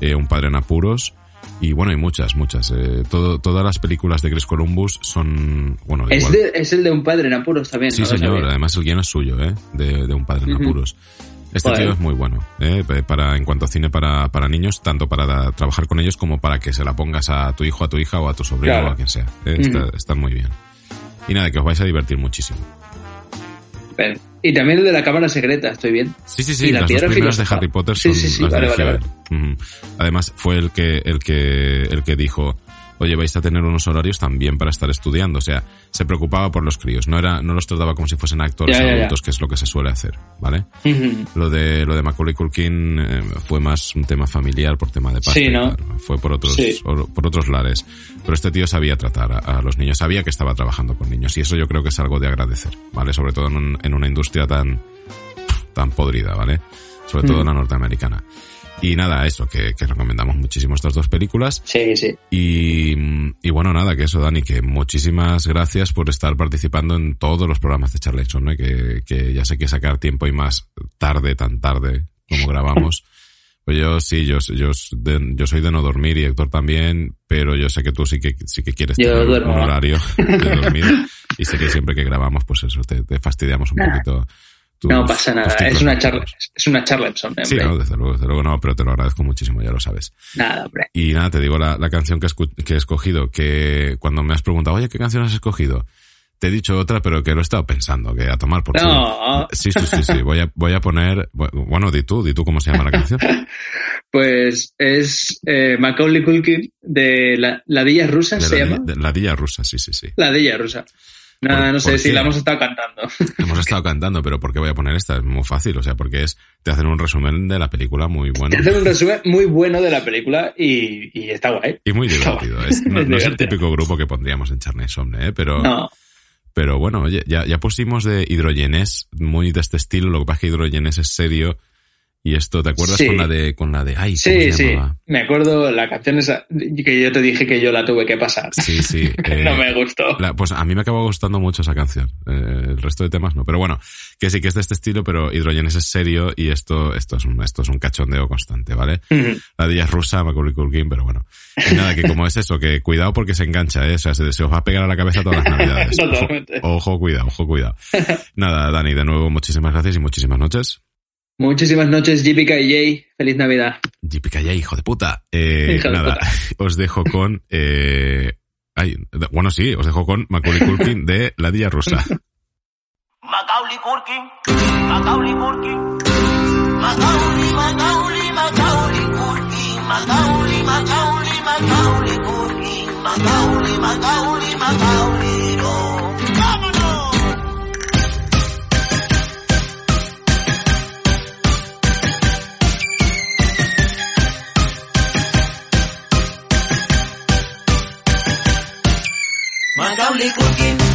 eh, Un padre en apuros y bueno, hay muchas, muchas. Eh, todo, todas las películas de Chris Columbus son, bueno, Es, igual- de- es el de un padre en apuros también. Sí, señor. Además, el guion es suyo, ¿eh? De, de un padre en apuros. Este tío es muy bueno, ¿eh? Para, en cuanto a cine para, para niños, tanto para trabajar con ellos como para que se la pongas a tu hijo, a tu hija o a tu sobrino Claro. o a quien sea. ¿eh? Está- están muy bien. Y nada, que os vais a divertir muchísimo. Y también el de la cámara secreta, estoy bien. Sí, sí, sí, Y la las dos primeras de. Harry Potter son sí, sí, las vale, dirigió vale. Ujú. Además, fue el que, el que, el que dijo, oye, vais a tener unos horarios también para estar estudiando. O sea, se preocupaba por los críos. No era, no los trataba como si fuesen actores adultos, que es lo que se suele hacer, ¿vale? Lo de, lo de Macaulay Culkin eh, fue más un tema familiar por tema de pasta. Sí, ¿no? Fue por otros, Sí. por otros lares. Pero este tío sabía tratar a, a los niños, sabía que estaba trabajando con niños. Y eso yo creo que es algo de agradecer, ¿vale? Sobre todo en, un- en una industria tan, tan podrida, ¿vale? Sobre todo Mm. la norteamericana. Y nada, eso, que, que recomendamos muchísimo estas dos películas. Sí, sí. Y, y bueno, nada, que eso, Dani, que muchísimas gracias por estar participando en todos los programas de Charlexon, ¿no? que, que ya sé que sacar tiempo y más tarde, tan tarde como grabamos. Pues yo sí, yo, yo, de- yo soy de no dormir y Héctor también, pero yo sé que tú sí que, sí que quieres Yo tener duermo. un horario de dormir. y sé que siempre que grabamos, pues eso, te, te fastidiamos un Nah. poquito. No pasa nada. Es una charla. Es una charla en Sí, no, desde luego, desde luego no, pero te lo agradezco muchísimo, ya lo sabes. Nada, hombre. Y nada, te digo la, la canción que, que he escogido, que cuando me has preguntado, oye, ¿qué canción has escogido? Te he dicho otra, pero que lo he estado pensando, que a tomar por. No. Sí, sí, sí, sí. Voy a, voy a poner, bueno, di tú, di tú cómo se llama la canción. Pues es eh, Macaulay Culkin de la, la Dilla Rusa, De ¿se la, llama? de la Dilla Rusa, sí, sí, sí. La Dilla Rusa. Nada, ¿Por- no sé si qué? la hemos estado cantando. Hemos estado cantando, pero ¿por qué voy a poner esta? Es muy fácil, o sea, porque es, te hacen un resumen de la película muy bueno. Te hacen un resumen muy bueno de la película y, y está guay. Y muy divertido. Es, no, Es no es el típico grupo que pondríamos en Charney Somne, ¿eh? pero, No, Pero bueno, oye, ya, ya pusimos de hidrogenés muy de este estilo, lo que pasa es que hidrogenés es serio. Y esto, ¿te acuerdas Sí. con la de, con la de, ay, ¿cómo sí, sí. llamaba? Me acuerdo la canción esa que yo te dije que yo la tuve que pasar. Sí, sí. eh, no me gustó. la- pues a mí me acabó gustando mucho esa canción. Eh, el resto de temas no. Pero bueno, que sí que es de este estilo, pero hidrogenés es serio y esto, esto es un, esto es un cachondeo constante, ¿vale? La de ella es rusa, Macaulay Culkin, pero bueno. Y nada, que como es eso, que cuidado porque se engancha, ¿eh? O sea, se, se os va a pegar a la cabeza todas las navidades. Ojo, Totalmente. ojo, cuidado, ojo, cuidado. Nada, Dani, de nuevo, muchísimas gracias y muchísimas noches. Muchísimas noches, Jay. Feliz Navidad. JPK, hijo de puta. Eh, Hijo de nada, puta. os dejo con... Eh, ay, bueno, sí, os dejo con Macaulay Culkin de La Dilla Rusa. Macaulay Culkin, Macaulay Culkin, Macaulay, Macaulay, Macaulay Culkin, Macaulay, Macaulay, Macaulay Culkin, Macaulay, Macaulay, Macaulay, no. Macaulay Culkin,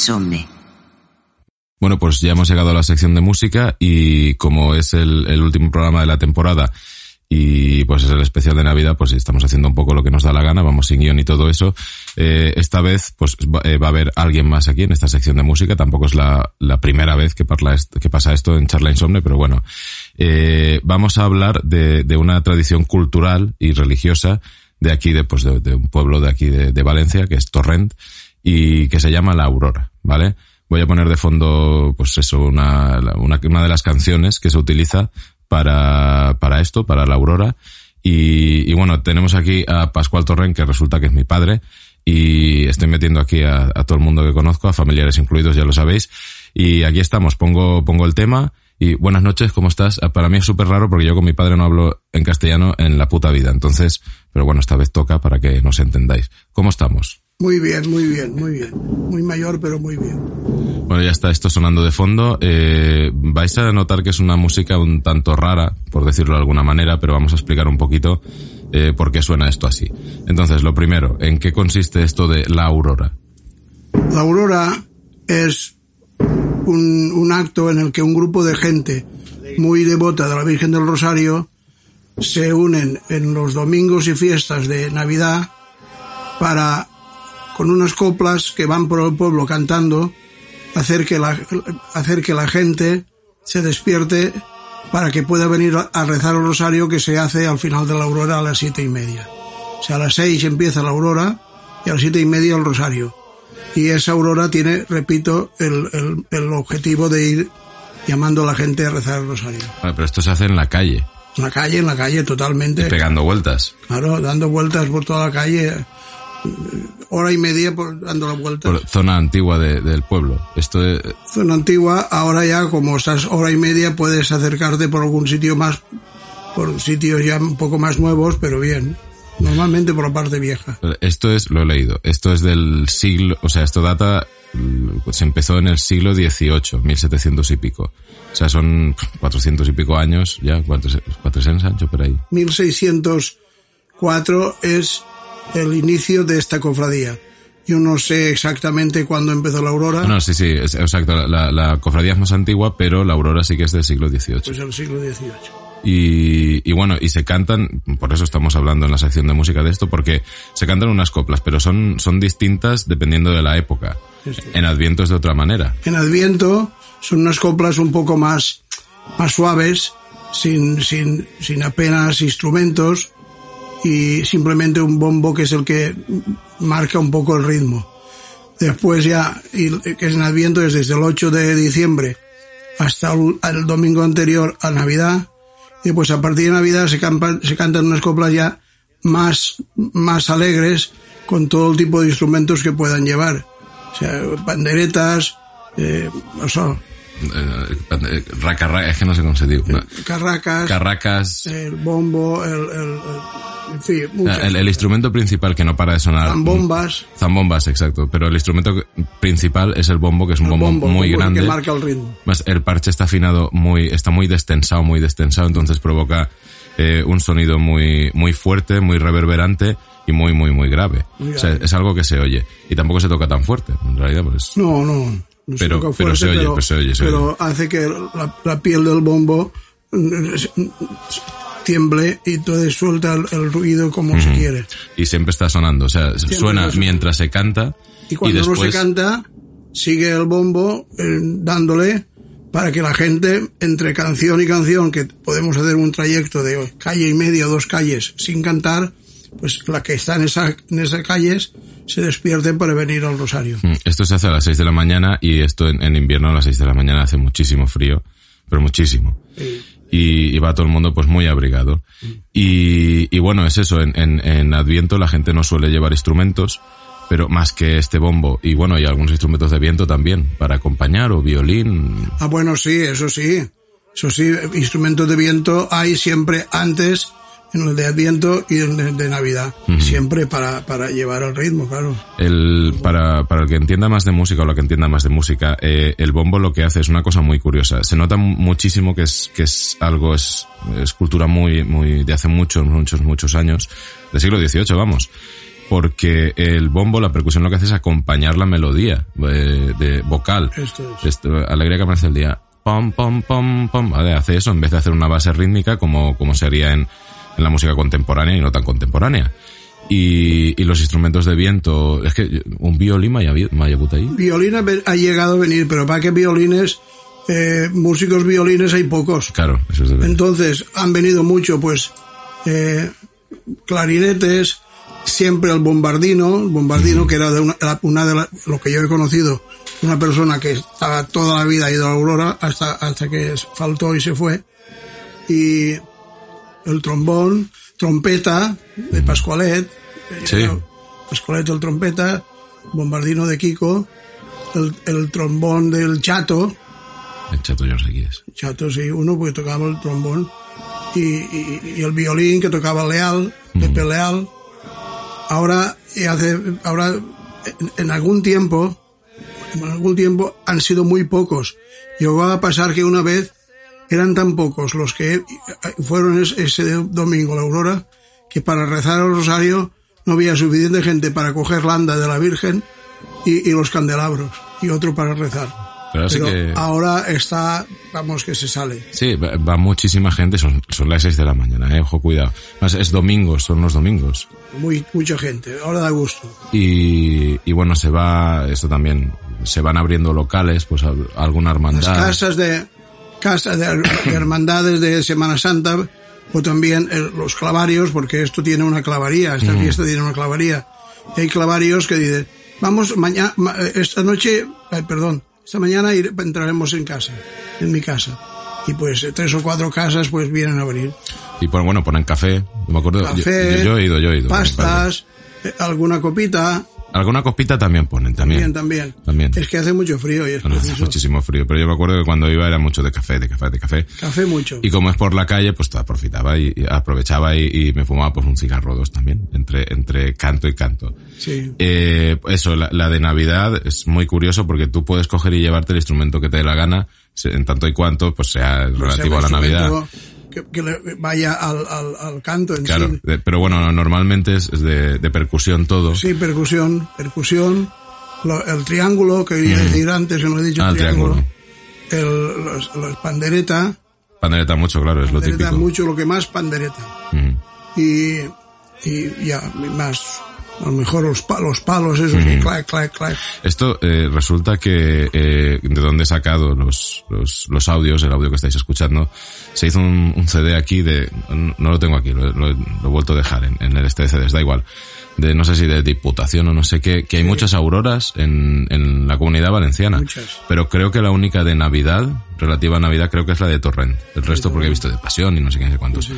Insomne. Bueno, pues ya hemos llegado a la sección de música y como es el, último programa de la temporada y pues es el especial de Navidad, pues estamos haciendo un poco lo que nos da la gana, vamos sin guion y todo eso. Eh, esta vez pues va, eh, va a haber alguien más aquí en esta sección de música, tampoco es la, primera vez que, parla pasa esto en Charla Insomne, pero bueno. Eh, vamos a hablar de, una tradición cultural y religiosa de aquí, de, pues de, un pueblo de aquí de Valencia, que es Torrent, y que se llama La Aurora, ¿vale? Voy a poner de fondo, pues eso, una, una, una de las canciones que se utiliza para, para esto, para La Aurora. Y, y bueno, tenemos aquí a Pascual Torrent, que resulta que es mi padre, y estoy metiendo aquí a, a todo el mundo que conozco, a familiares incluidos, ya lo sabéis. Y aquí estamos, pongo, pongo el tema. Y buenas noches, ¿cómo estás? Ah, Para mí es súper raro porque yo con mi padre no hablo en castellano en la puta vida. Entonces, pero bueno, esta vez toca para que nos entendáis. ¿Cómo estamos? Muy bien, muy bien, muy bien. Muy mayor, pero muy bien. Bueno, ya está esto sonando de fondo. Eh, vais a notar que es una música un tanto rara, por decirlo de alguna manera, pero vamos a explicar un poquito eh, por qué suena esto así. Entonces, lo primero, ¿en qué consiste esto de la aurora? La aurora es un, un acto en el que un grupo de gente muy devota de la Virgen del Rosario se unen en los domingos y fiestas de Navidad para, con unas coplas que van por el pueblo cantando, hacer que la, hacer que la gente se despierte para que pueda venir a rezar el rosario que se hace al final de la aurora a las siete y media. O sea, a las seis empieza la aurora y a las siete y media el rosario. Y esa aurora tiene, repito, el, el, el objetivo de ir llamando a la gente a rezar el rosario. Pero esto se hace en la calle, En la calle, en la calle, totalmente. pegando vueltas. Claro, dando vueltas por toda la calle, hora y media por, dando la vuelta. Por zona antigua de- del pueblo. Esto es, Zona antigua, ahora ya como estás hora y media puedes acercarte por algún sitio más, por sitios ya un poco más nuevos, pero bien. Normalmente por la parte vieja. esto es, lo he leído, esto es del siglo, o sea, esto data, mm, se empezó en el siglo XVIII, 1700 y pico. O sea, son 400 y pico años, ya, ¿cuántos, cuatro años por ahí? 1604 es el inicio de esta cofradía. Yo no sé exactamente cuándo empezó la aurora, No, sí, sí, es- exacto, la, la cofradía es más antigua, pero la aurora sí que es del siglo XVIII. pues el siglo XVIII. Y, y bueno, y se cantan, por eso estamos hablando en la sección de música de esto, porque se cantan unas coplas, pero son, son distintas dependiendo de la época. Sí, sí. En Adviento es de otra manera. En Adviento son unas coplas un poco más, más suaves, sin, sin, sin apenas instrumentos y simplemente un bombo que es el que marca un poco el ritmo. Después ya, que es en Adviento es desde el 8 de diciembre hasta el, domingo anterior a Navidad. Y pues a partir de Navidad se, campan- se cantan unas coplas ya más, más alegres con todo tipo de instrumentos que puedan llevar. O sea, panderetas, eh, o sea, Eh, eh, raca, es que no sé cómo se dice. Carracas, Carracas. el bombo, el, el- el- en fin, muchas. El, el instrumento principal que no para de sonar. Zambombas. Zambombas, exacto. Pero el instrumento principal es el bombo, que es un bombo, bombo, muy bombo grande. que marca el ritmo. Más el parche está afinado muy, está muy destensado, muy destensado, entonces provoca eh, un sonido muy, muy fuerte, muy reverberante y muy, muy, muy grave. Muy O sea, grave. es algo que se oye. Y tampoco se toca tan fuerte, en realidad, pues. No, no, No Pero- toca pero se oye, pero, pues se oye, se pero hace que la, la piel del bombo mm, tiemble y entonces suelta el, el ruido como se quiere. Y siempre está sonando, o sea, suena está sonando. mientras se canta Y cuando después... no se canta, sigue el bombo eh, dándole para que la gente, entre canción y canción, que podemos hacer un trayecto de calle y media dos calles sin cantar, pues la que está en, esa, en esas calles se despierten para venir al rosario. Mm, Esto se hace a las 6 de la mañana y esto en, en invierno a las 6 de la mañana hace muchísimo frío, pero muchísimo. Y, y va todo el mundo pues muy abrigado. Y, y bueno, es eso, en, en, en Adviento la gente no suele llevar instrumentos, pero más que este bombo. Y bueno, hay algunos instrumentos de viento también, para acompañar, o violín. Ah, bueno, sí, eso sí. Eso sí, instrumentos de viento hay siempre antes en el de Adviento y en el de Navidad. Siempre para, para llevar el ritmo, claro. El, para, para el que entienda más de música o la que entienda más de música, eh, el bombo lo que hace es una cosa muy curiosa. Se nota muchísimo que es, que es algo, es, es cultura muy, muy, de hace muchos, muchos, muchos años, del siglo XVIII, vamos. Porque el bombo, la percusión lo que hace es acompañar la melodía eh, de vocal. Esto es. Esto, alegría que amanece el día. Pom, pom, pom, pom. Vale, hace eso en vez de hacer una base rítmica como, como sería en, en la música contemporánea y no tan contemporánea. Y, y los instrumentos de viento, es que un violín puta ahí. Violín ha, llegado a venir, pero para que violines, eh, músicos violines hay pocos. Claro, eso es de verdad. Entonces han venido mucho, pues, eh, clarinetes, siempre el bombardino, el bombardino que era de una, una de la- lo que yo he conocido, una persona que estaba toda la vida ha ido a Aurora hasta, hasta que faltó y se fue. Y el trombón, trompeta de Pascualet, eh, Sí. Pascualet el trompeta, bombardino de Kiko, el, el trombón del Chato, El chato yo no sé quién es. Chato, sí, uno porque tocaba el trombón y, y- y el violín que tocaba Leal, Pepe Leal. Ahora, y hace, ahora, en, en algún tiempo, en algún tiempo han sido muy pocos. Llegó a pasar que una vez eran tan pocos los que fueron es- ese domingo la Aurora que para rezar el rosario no había suficiente gente para coger la anda de la Virgen y, y los candelabros y otro para rezar. Pero así Pero que... ahora está, vamos que se sale. Sí, va, va muchísima gente, son, son las 6 de la mañana, eh, ojo, cuidado. Más es domingo, son los domingos. Muy, mucha gente. Ahora da gusto. Y, y bueno, se va, esto también, se van abriendo locales, pues alguna Las hermandad. casas de, casas de, de hermandades de Semana Santa o también eh, los clavarios, porque esto tiene una clavaría, esta fiesta tiene una clavaría. Y hay clavarios que dicen, vamos, mañana, esta noche, ay, perdón, esta mañana ir- entraremos en casa, en mi casa. Y pues eh, tres o cuatro casas pues vienen a venir. Y pues, bueno, ponen café. Yo me acuerdo, yo- Café, yo, yo he ido, yo he ido. pastas, eh, alguna copita, Alguna copita también ponen, también, también. también. También. Es que hace mucho frío y es Bueno, hace muchísimo frío, pero yo me acuerdo que cuando iba era mucho de café, de café, de café. Café mucho. Y como es por la calle, pues aprofitaba y, y aprovechaba y, y me fumaba pues un cigarro dos también, entre, entre canto y canto. Sí. Eh, eso, la, la de Navidad es muy curioso porque tú puedes coger y llevarte el instrumento que te dé la gana, en tanto y cuanto pues sea relativo a la Navidad. Que, que le vaya al, al, al canto en Claro, sí. pero bueno, normalmente es, de, de percusión todo. Sí, percusión, percusión, lo- el triángulo, que quería decir antes, no he dicho Mm. Ah, el triángulo, el, los, los pandereta, Pandereta mucho, claro, es lo pandereta típico. mucho, lo que más pandereta. Mm. Y, y ya, más, a lo mejor los, los palos esos, que clac, clac, clac. Esto eh, resulta que eh, de dónde he sacado los, los, los audios, el audio que estáis escuchando, se hizo un, un CD aquí de, no lo tengo aquí, lo, lo- lo he vuelto a dejar en, en el este de CDs, da igual, de no sé si de Diputación o no sé qué, que hay muchas auroras en, en la comunidad valenciana. Muchas. Pero creo que la única de Navidad, relativa a Navidad, creo que es la de Torrent. El resto porque he visto de Pasión y no sé qué, no sé cuántos.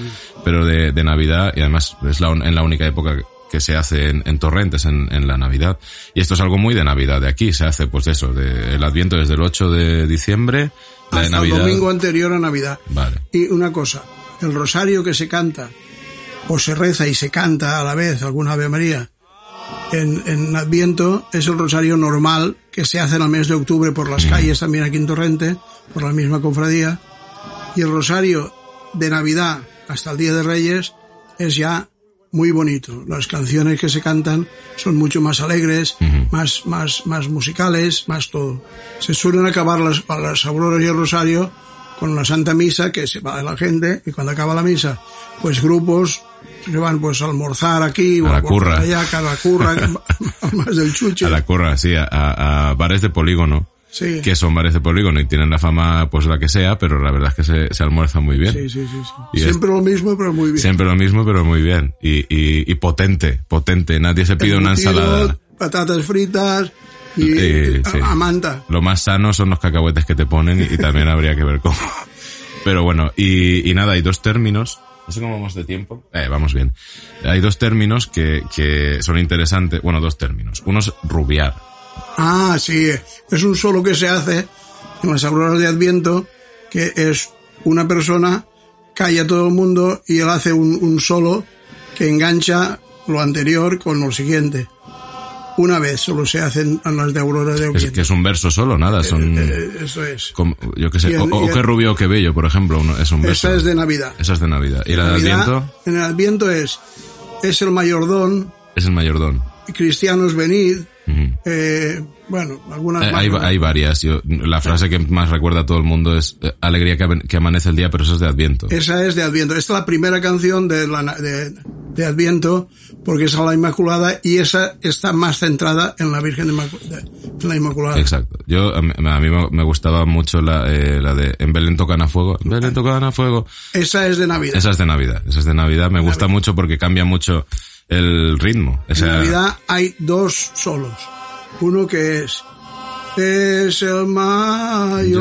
Pero de, de Navidad, y además es la, en la única época que se hace en, en Torrent, es en, en la Navidad. Y esto es algo muy de Navidad de aquí. Se hace pues eso, de, el Adviento desde el 8 de diciembre, la de Hasta el Navidad. domingo anterior a Navidad. Vale. Y una cosa, el rosario que se canta, o se reza y se canta a la vez alguna Ave María, en, en Adviento es el rosario normal que se hace en el mes de octubre por las calles también aquí en Torrente, por la misma cofradía. Y el rosario de Navidad hasta el Día de Reyes es ya muy bonito. Las canciones que se cantan son mucho más alegres, más, más, más musicales, más todo. Se suelen acabar las, las auroras y el rosario con la Santa Misa, que se va de la gente, y cuando acaba la misa, pues grupos se van pues a almorzar aquí, o la curra. allá, a la curra, más del chuche. A la curra, sí, a, a- a bares de polígono. Sí. Que son bares de polígono y tienen la fama, pues la que sea, pero la verdad es que se, se almuerza muy bien. Sí, sí, sí, sí. Y es- Siempre lo mismo, pero muy bien. Siempre lo mismo, pero muy bien. Y, y, y potente, potente. Nadie se pide una ensalada. Patatas fritas y Sí, a- sí. a manta. Lo más sano son los cacahuetes que te ponen y, y también habría que ver cómo. Pero bueno, y, y nada, hay dos términos. No sé cómo vamos de tiempo. Eh, vamos bien. Hay dos términos que, que son interesantes. Bueno, dos términos. Uno es rubiar. Ah, sí, es un solo que se hace en las auroras de Adviento, que es una persona, calla a todo el mundo y él hace un, un solo que engancha lo anterior con lo siguiente. Una vez solo se hacen en las de auroras de Es que es un verso solo, nada. Son, Eh, eso es. como- yo qué sé. el- o, o y el- qué rubio o qué bello, por ejemplo. es un verso. Esa es de Navidad. Esa es de Navidad. Y la de Adviento En el Adviento es, es el mayordón, es el mayordón. cristianos venid, Ujú. eh, bueno, algunas Eh, hay, ¿no? hay varias. Yo, la frase que más recuerda a todo el mundo es eh, alegría que, que amanece el día, pero eso es de Adviento. Esa es de Adviento. Esta es la primera canción de, la, de, de Adviento, porque es a la Inmaculada y esa está más centrada en la Virgen de, Inmacu- de- la Inmaculada. Exacto. Yo, a mí, a mí me- gustaba mucho la, eh, la de En Belén tocan a fuego. En Belén tocan a fuego. Esa es de Navidad. Esa es de Navidad. Esa es de Navidad. Me gusta mucho porque cambia mucho el ritmo. En sea, Navidad hay dos solos. Uno que es es el mayordón.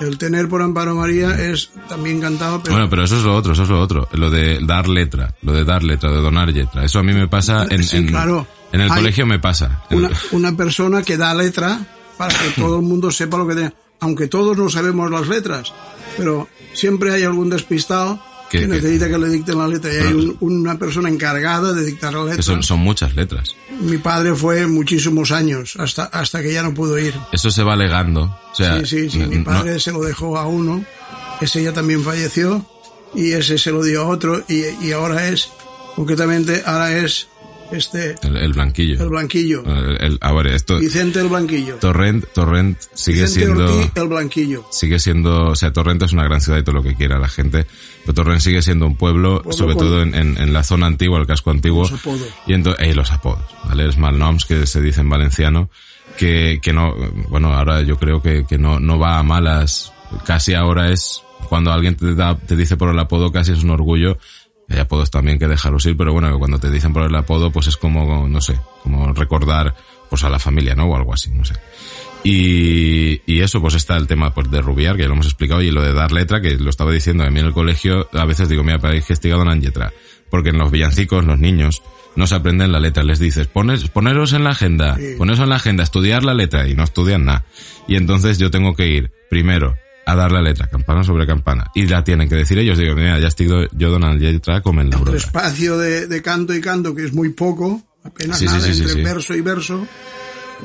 El tener por Amparo María es también cantado, pero Bueno, pero eso es lo otro, eso es lo otro. Lo de dar letra, lo de dar letra, de donar letra. Eso a mí me pasa en, Sí, en, claro. en el Hay colegio me pasa. Una, una persona que da letra para que todo el mundo sepa lo que tiene. Aunque todos no sabemos las letras, pero siempre hay algún despistado Que- necesita que le dicten la letra. Y hay un- una persona encargada de dictar la letra. son, son muchas letras. Mi padre fue muchísimos años, hasta, hasta que ya no pudo ir. Eso se va legando. O sea, sí, sí, sí. no- Mi padre se lo dejó a uno, ese ya también falleció, y ese se lo dio a otro, y, y ahora es, concretamente, ahora es este, el, el blanquillo. el Blanquillo. El- el- a ver, esto, Vicente el Blanquillo. Torrent, Torrent sigue Vicente siendo, Ortiz el Blanquillo. sigue siendo, o sea, Torrent es una gran ciudad y todo lo que quiera la gente, pero Torrent sigue siendo un pueblo, Pueblo sobre con- todo en, en, en la zona antigua, el casco antiguo, Los apodos. y entonces, eh, los apodos, ¿vale? Es malnoms que se dice en valenciano, que, que no, bueno, ahora yo creo que, que no, no va a malas, casi ahora es, cuando alguien te da, te dice por el apodo casi es un orgullo, hay apodos también que dejarlos ir, pero bueno, cuando te dicen por el apodo, pues es como, no sé, como recordar, pues a la familia, ¿no? O algo así, no sé. Y, y eso, pues está el tema pues, de rubiar, que ya lo hemos explicado, y lo de dar letra, que lo estaba diciendo a mí en el colegio, a veces digo, mira, para que donan letra. Porque en los villancicos, los niños, no se aprenden la letra, les dices, pones, poneros en la agenda, poneros en la agenda, estudiar la letra, y no estudian nada. Y entonces yo tengo que ir, primero, a dar la letra, campana sobre campana, y la tienen que decir ellos, digo, mira, ya estoy yo donan letra como en la El espacio de, de canto y canto, que es muy poco, apenas Sí, sí, nada sí, sí, entre verso y verso,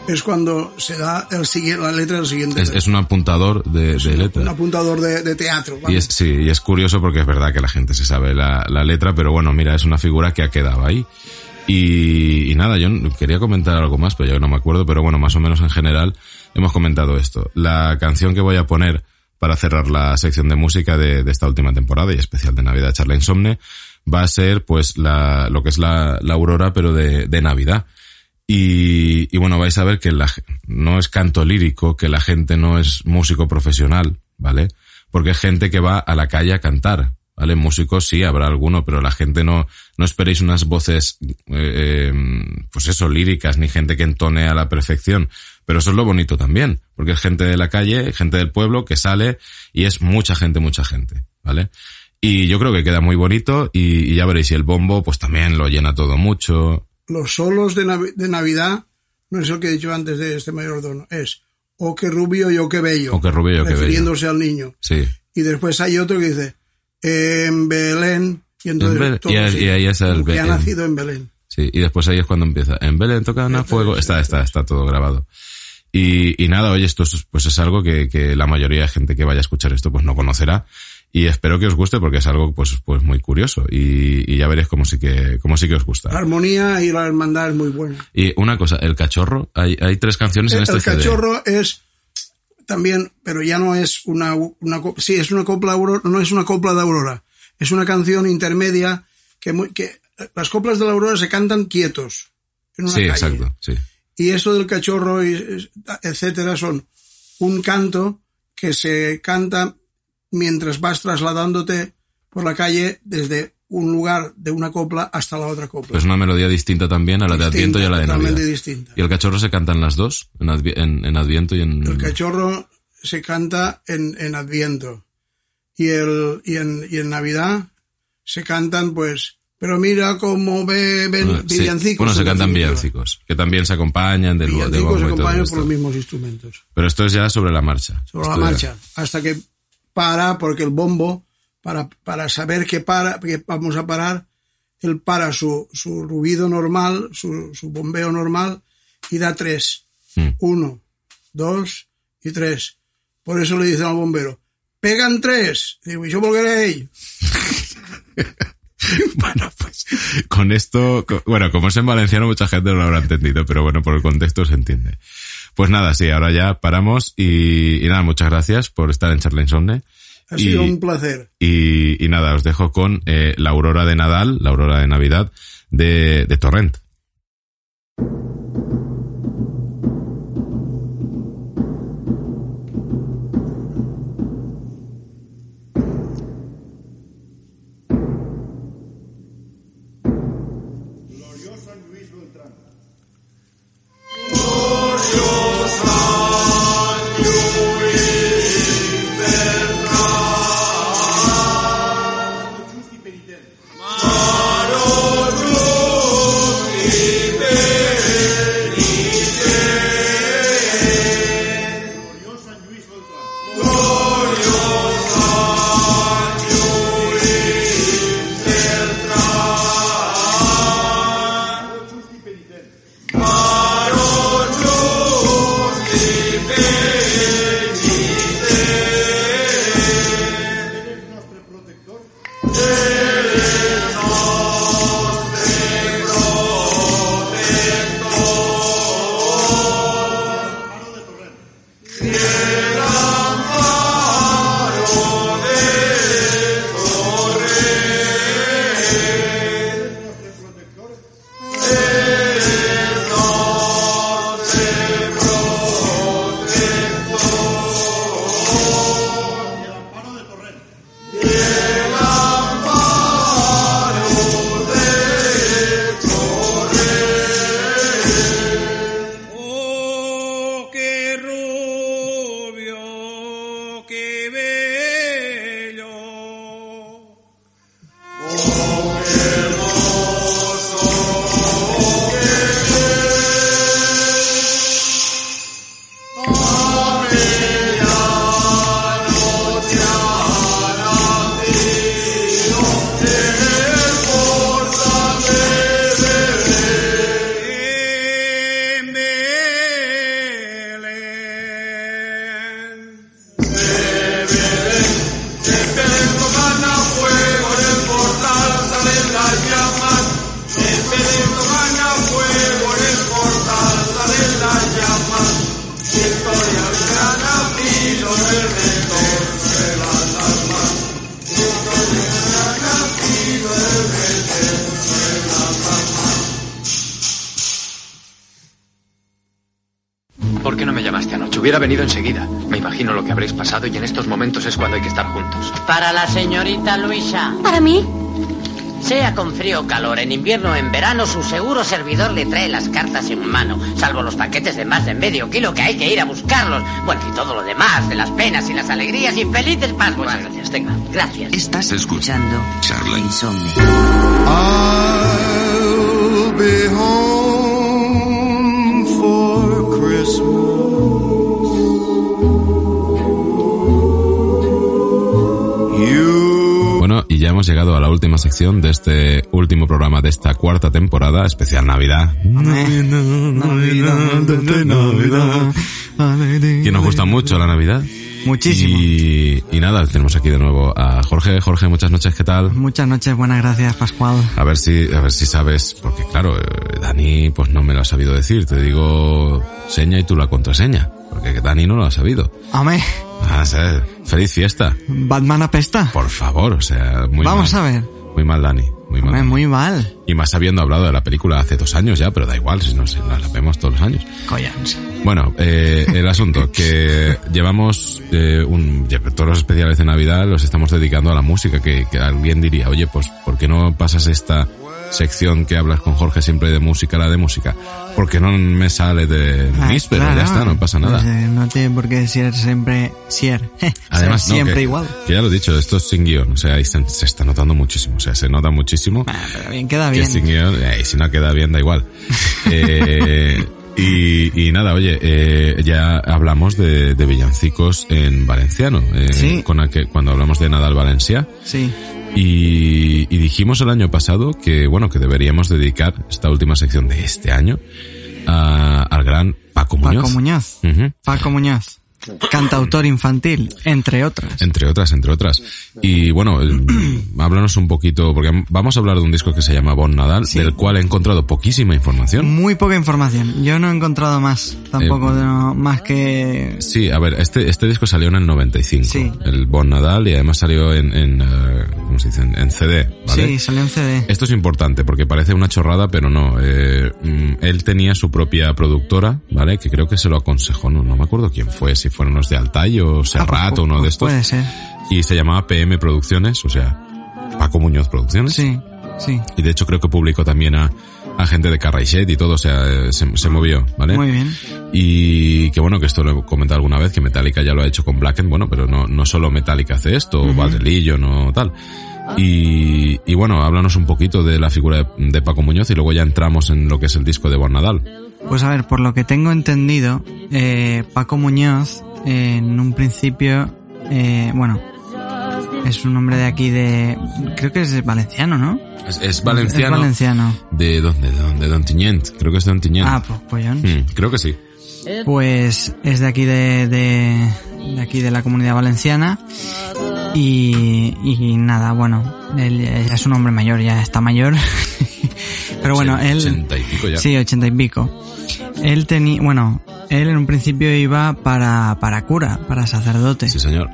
es cuando se da el siguiente, la letra del siguiente. Es, es un apuntador de, de letra. un apuntador de, de teatro. Y vamos. es, sí, y es curioso porque es verdad que la gente se sabe la, la letra, pero bueno, mira, es una figura que ha quedado ahí. Y, y nada, yo quería comentar algo más, pero ya no me acuerdo, pero bueno, más o menos en general hemos comentado esto. La canción que voy a poner para cerrar la sección de música de, de esta última temporada y especial de Navidad Charla Insomne va a ser pues la, lo que es la, la aurora, pero de, de Navidad. Y, y bueno, vais a ver que la, no es canto lírico, que la gente no es músico profesional, ¿vale? Porque es gente que va a la calle a cantar, ¿vale? Músicos sí, habrá alguno, pero la gente no, no esperéis unas voces, eh, eh, pues eso, líricas, ni gente que entone a la perfección. Pero eso es lo bonito también, porque es gente de la calle, gente del pueblo que sale y es mucha gente, mucha gente, ¿vale? Y yo creo que queda muy bonito y, y ya veréis, y el bombo pues también lo llena todo mucho. Los solos de, Navi- de Navidad, no es el que he dicho antes de este mayordomo, es o que rubio y o que bello. O que rubio y o que bello. refiriéndose al niño. Sí. Y después hay otro que dice, en Belén, y entonces En Belén, todo y ahí- así, y ahí es el que ha Belén. nacido en Belén. Sí, y después ahí es cuando empieza. En Belén tocan a fuego. Está, está, está todo grabado. Y, y nada, oye, esto es, pues es algo que, que la mayoría de gente que vaya a escuchar esto pues no conocerá. Y espero que os guste porque es algo pues, pues muy curioso y, y ya veréis cómo sí que, cómo sí que os gusta. La armonía y la hermandad es muy buena. Y una cosa, el cachorro, hay, hay tres canciones en El, este el CD. cachorro es también, pero ya no es una, una sí, es una copla aurora, no es una copla de aurora, es una canción intermedia que, muy- que las coplas de la aurora se cantan quietos en una Sí, calle. exacto, sí. Y esto del cachorro, y, etcétera, son un canto que se canta mientras vas trasladándote por la calle desde un lugar de una copla hasta la otra copla. Pues una melodía distinta también a la de Adviento y a la de totalmente Navidad. distinta. ¿Y el cachorro se cantan las dos? En, Advi- en, en Adviento y en... El cachorro se canta en, en Adviento y, el, y, en, y en Navidad se cantan pues, pero mira cómo beben sí. villancicos. Bueno, se cantan villancicos, que también se acompañan del, Villancicos se y todo acompañan por los mismos instrumentos. Pero esto es ya sobre la marcha. sobre la Esto ya- marcha, hasta que para, porque el bombo, para, para saber que para, que vamos a parar, él para su, su ruido normal, su, su bombeo normal, y da tres. Mm. Uno, dos y tres. Por eso le dicen al bombero, pegan tres. Digo, ¿y yo por qué? Bueno, pues con esto, bueno, como es en valenciano mucha gente no lo habrá entendido, pero bueno, por el contexto se entiende. Pues nada, sí, ahora ya paramos y, y nada, muchas gracias por estar en Charla Insomne. Ha Y- sido un placer. Y, y nada, os dejo con eh, la aurora de Nadal, la aurora de Navidad de, de Torrent. Hubiera venido enseguida. Me imagino lo que habréis pasado y en estos momentos es cuando hay que estar juntos. Para la señorita Luisa. ¿Para mí? Sea con frío o calor, en invierno o en verano, su seguro servidor le trae las cartas en mano, salvo los paquetes de más de medio kilo que hay que ir a buscarlos. Bueno, y todo lo demás, de las penas y las alegrías y felices Pascuas. Muchas gracias, tenga. Gracias. Estás escuchando Charla Insomne. Hemos llegado a la última sección de este último programa de esta cuarta temporada, especial Navidad. Que nos gusta mucho la Navidad. Muchísimo. Y, y nada, tenemos aquí de nuevo a Jorge. Jorge, muchas noches, ¿qué tal? Muchas noches, buenas gracias, Pascual. A ver si, a ver si sabes, porque claro, eh, Dani pues no me lo ha sabido decir. Te digo seña y tú la contraseña, porque Dani no lo ha sabido. Amé, Ah, o sea, feliz fiesta. Batman apesta. Por favor, o sea, muy Vamos mal. a ver. Muy mal, Dani. Muy mal. Muy mal. Y más habiendo hablado de la película hace dos años ya, pero da igual, si no nos la vemos todos los años. Collans. Bueno, eh, el asunto, que llevamos eh, un, todos los especiales de Navidad los estamos dedicando a la música, que, que alguien diría, oye, pues, ¿por qué no pasas esta sección que hablas con Jorge siempre de música, la de música? Porque no me sale de Ah, níspero, claro. ya está, no pasa nada. Pues, eh, no tiene por qué ser siempre, ser, Además, no, siempre que- igual. Que ya lo he dicho, esto es sin guion, o sea, ahí se, se está notando muchísimo, o sea, se nota muchísimo. Ah, pero bien, queda que bien. sin guion, eh, y si no queda bien, da igual. Eh, y, y nada, oye, eh, ya hablamos de, de villancicos en valenciano, eh, Sí. con aquel- cuando hablamos de Nadal Valencia. Sí. Y, y dijimos el año pasado que, bueno, que deberíamos dedicar esta última sección de este año a- al gran Paco Muñoz. Paco Muñoz. Paco Muñoz. Cantautor infantil, entre otras. Entre otras, entre otras. Y bueno, el- háblanos un poquito, porque vamos a hablar de un disco que se llama Bon Nadal, del cual he encontrado poquísima información. Muy poca información. Yo no he encontrado más, tampoco Eh, no, más que... Sí, a ver, este, este disco salió en el 95, Sí. el Bon Nadal, y además salió en, en eh, ¿cómo se dice? En, CD, ¿vale? Sí, salió en CD. Esto es importante porque parece una chorrada, pero no. Eh, mm, él tenía su propia productora, ¿vale? Que creo que se lo aconsejó, no, no me acuerdo quién fue, si fueron los de Altai o Serrat o uno de Pues estos. Puede ser. Y se llamaba PM Producciones, o sea, Paco Muñoz Producciones. Sí, sí. Y de hecho creo que publicó también a, a gente de Carraixet y todo, o sea, se, se movió, ¿vale? Muy bien. Y que bueno, que esto lo he comentado alguna vez, que Metallica ya lo ha hecho con Blacken, bueno, pero no, no solo Metallica hace esto, o Religion o tal. Y, y bueno, háblanos un poquito de la figura de, de Paco Muñoz y luego ya entramos en lo que es el disco de Bon Nadal. Pues a ver, por lo que tengo entendido, eh, Paco Muñoz, eh, en un principio, eh, bueno, es un hombre de aquí de... Creo que es valenciano, ¿no? Es, es valenciano. Es valenciano. ¿De dónde? ¿De dónde? De Don Tiñent. Creo que es de Don Tiñent. Ah, pues. Hmm, creo que sí. Pues es de aquí de, de, de aquí de la comunidad valenciana y, y nada, bueno, él ya es un hombre mayor, ya está mayor. Pero bueno, él... ochenta y pico ya. Sí, ochenta y pico. Él tenía, bueno, él en un principio iba para, para cura, para sacerdote, Sí, señor.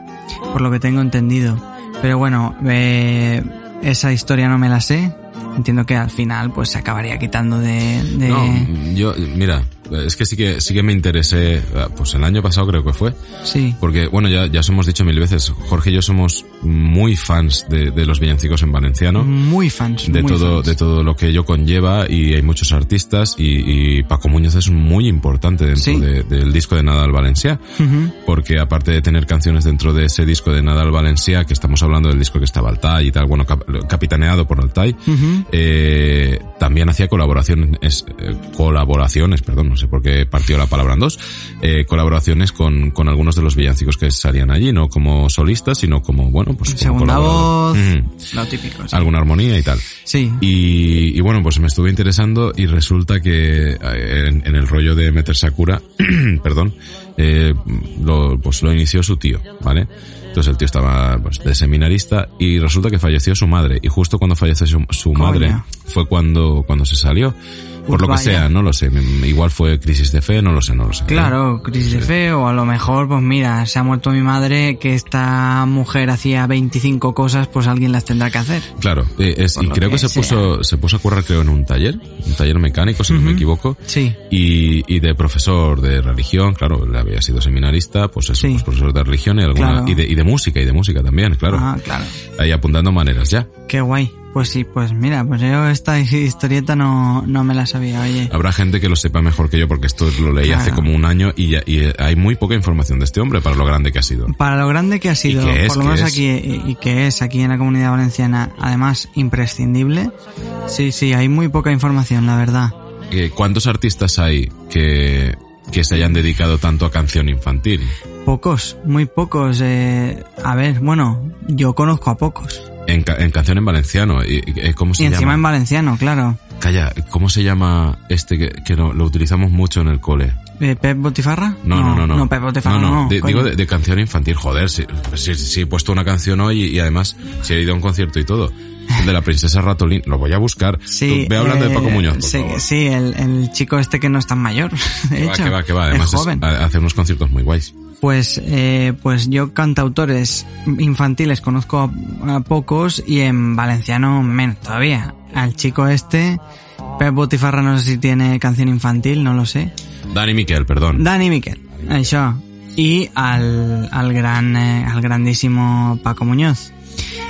por lo que tengo entendido. Pero bueno, eh, esa historia no me la sé. Entiendo que al final pues se acabaría quitando de... de- No, yo, mira, es que sí que, sí que me interesé, eh, pues el año pasado creo que fue, Sí, Porque, bueno, ya, ya os hemos dicho mil veces, Jorge y yo somos muy fans de, de los villancicos en valenciano, muy fans. de muy todo, fans. de todo lo que ello conlleva y hay muchos artistas y, y Paco Muñoz es muy importante dentro Sí. de- del disco de Nadal Valencia, Ujú. porque aparte de tener canciones dentro de ese disco de Nadal Valencia, que estamos hablando del disco que estaba Altai y tal, bueno, cap- capitaneado por Altai, Ujú. eh, también hacía colaboraciones, eh, colaboraciones, perdón, no sé por qué partió la palabra en dos, eh, colaboraciones con, con algunos de los villancicos que salían allí, no como solistas, sino como, bueno, pues como Segunda voz, Ujú. lo típico. sí. Alguna armonía y tal. Sí, Y, y bueno, pues me estuve interesando y resulta que eh, en, en el rollo de meter Sakura, perdón, eh, lo, pues lo inició su tío, ¿vale? Entonces el tío estaba pues, de seminarista y resulta que falleció su madre y justo cuando falleció su, su madre fue cuando, cuando se salió. Por lo que vaya. sea, no lo sé. Igual fue crisis de fe, no lo sé, no lo sé. claro, crisis de fe o a lo mejor, pues mira, se ha muerto mi madre, que esta mujer hacía 25 cosas, pues alguien las tendrá que hacer. Claro, eh, es- y creo que, que se sea. puso, se puso a currar creo en un taller, un taller mecánico si no me equivoco. Sí, y, y de profesor de religión, claro, él había sido seminarista, pues eso, Sí. pues profesor de religión y alguna, Claro. y de, y de música, y de música también, claro. ah, claro. Ahí apuntando maneras ya. Qué guay. Pues sí, pues mira, pues yo esta historieta no, no me la sabía, oye. Habrá gente que lo sepa mejor que yo porque esto lo leí Claro. hace como un año y, ya- y hay muy poca información de este hombre para lo grande que ha sido. Para lo grande que ha sido, por lo ¿Qué menos es? aquí, y, y que es aquí en la comunidad valenciana, además imprescindible, sí, sí, hay muy poca información, la verdad. Eh, ¿Cuántos artistas hay que, que se hayan dedicado tanto a canción infantil? Pocos, muy pocos. Eh, a ver, bueno, yo conozco a pocos. En, ca- en canción en valenciano, y, y- ¿cómo se Y encima en valenciano, claro. Calla, ¿cómo se llama este que, que lo, lo utilizamos mucho en el cole? Eh, ¿Pep Botifarra? No, no, no. No, No, Pep Botifarra no. no. de- digo de, de canción infantil, joder. Sí, sí, sí, he puesto una canción hoy y, y además si he ido a un concierto y todo. De la princesa Ratolín. Lo voy a buscar. Sí, Tú ve hablando de eh, Paco Muñoz, por sí, favor. sí, el, el chico este que no es tan mayor, de Que va, hecho. que va, que va. es Además, es- joven. ha- hace unos conciertos muy guays. Pues, eh, pues yo cantautores infantiles conozco a, a pocos y en valenciano menos todavía. Al chico este, Pep Botifarra no sé si tiene canción infantil, no lo sé. Dani Miquel, perdón. Dani Miquel, això. Y al, al gran, eh, al grandísimo Paco Muñoz.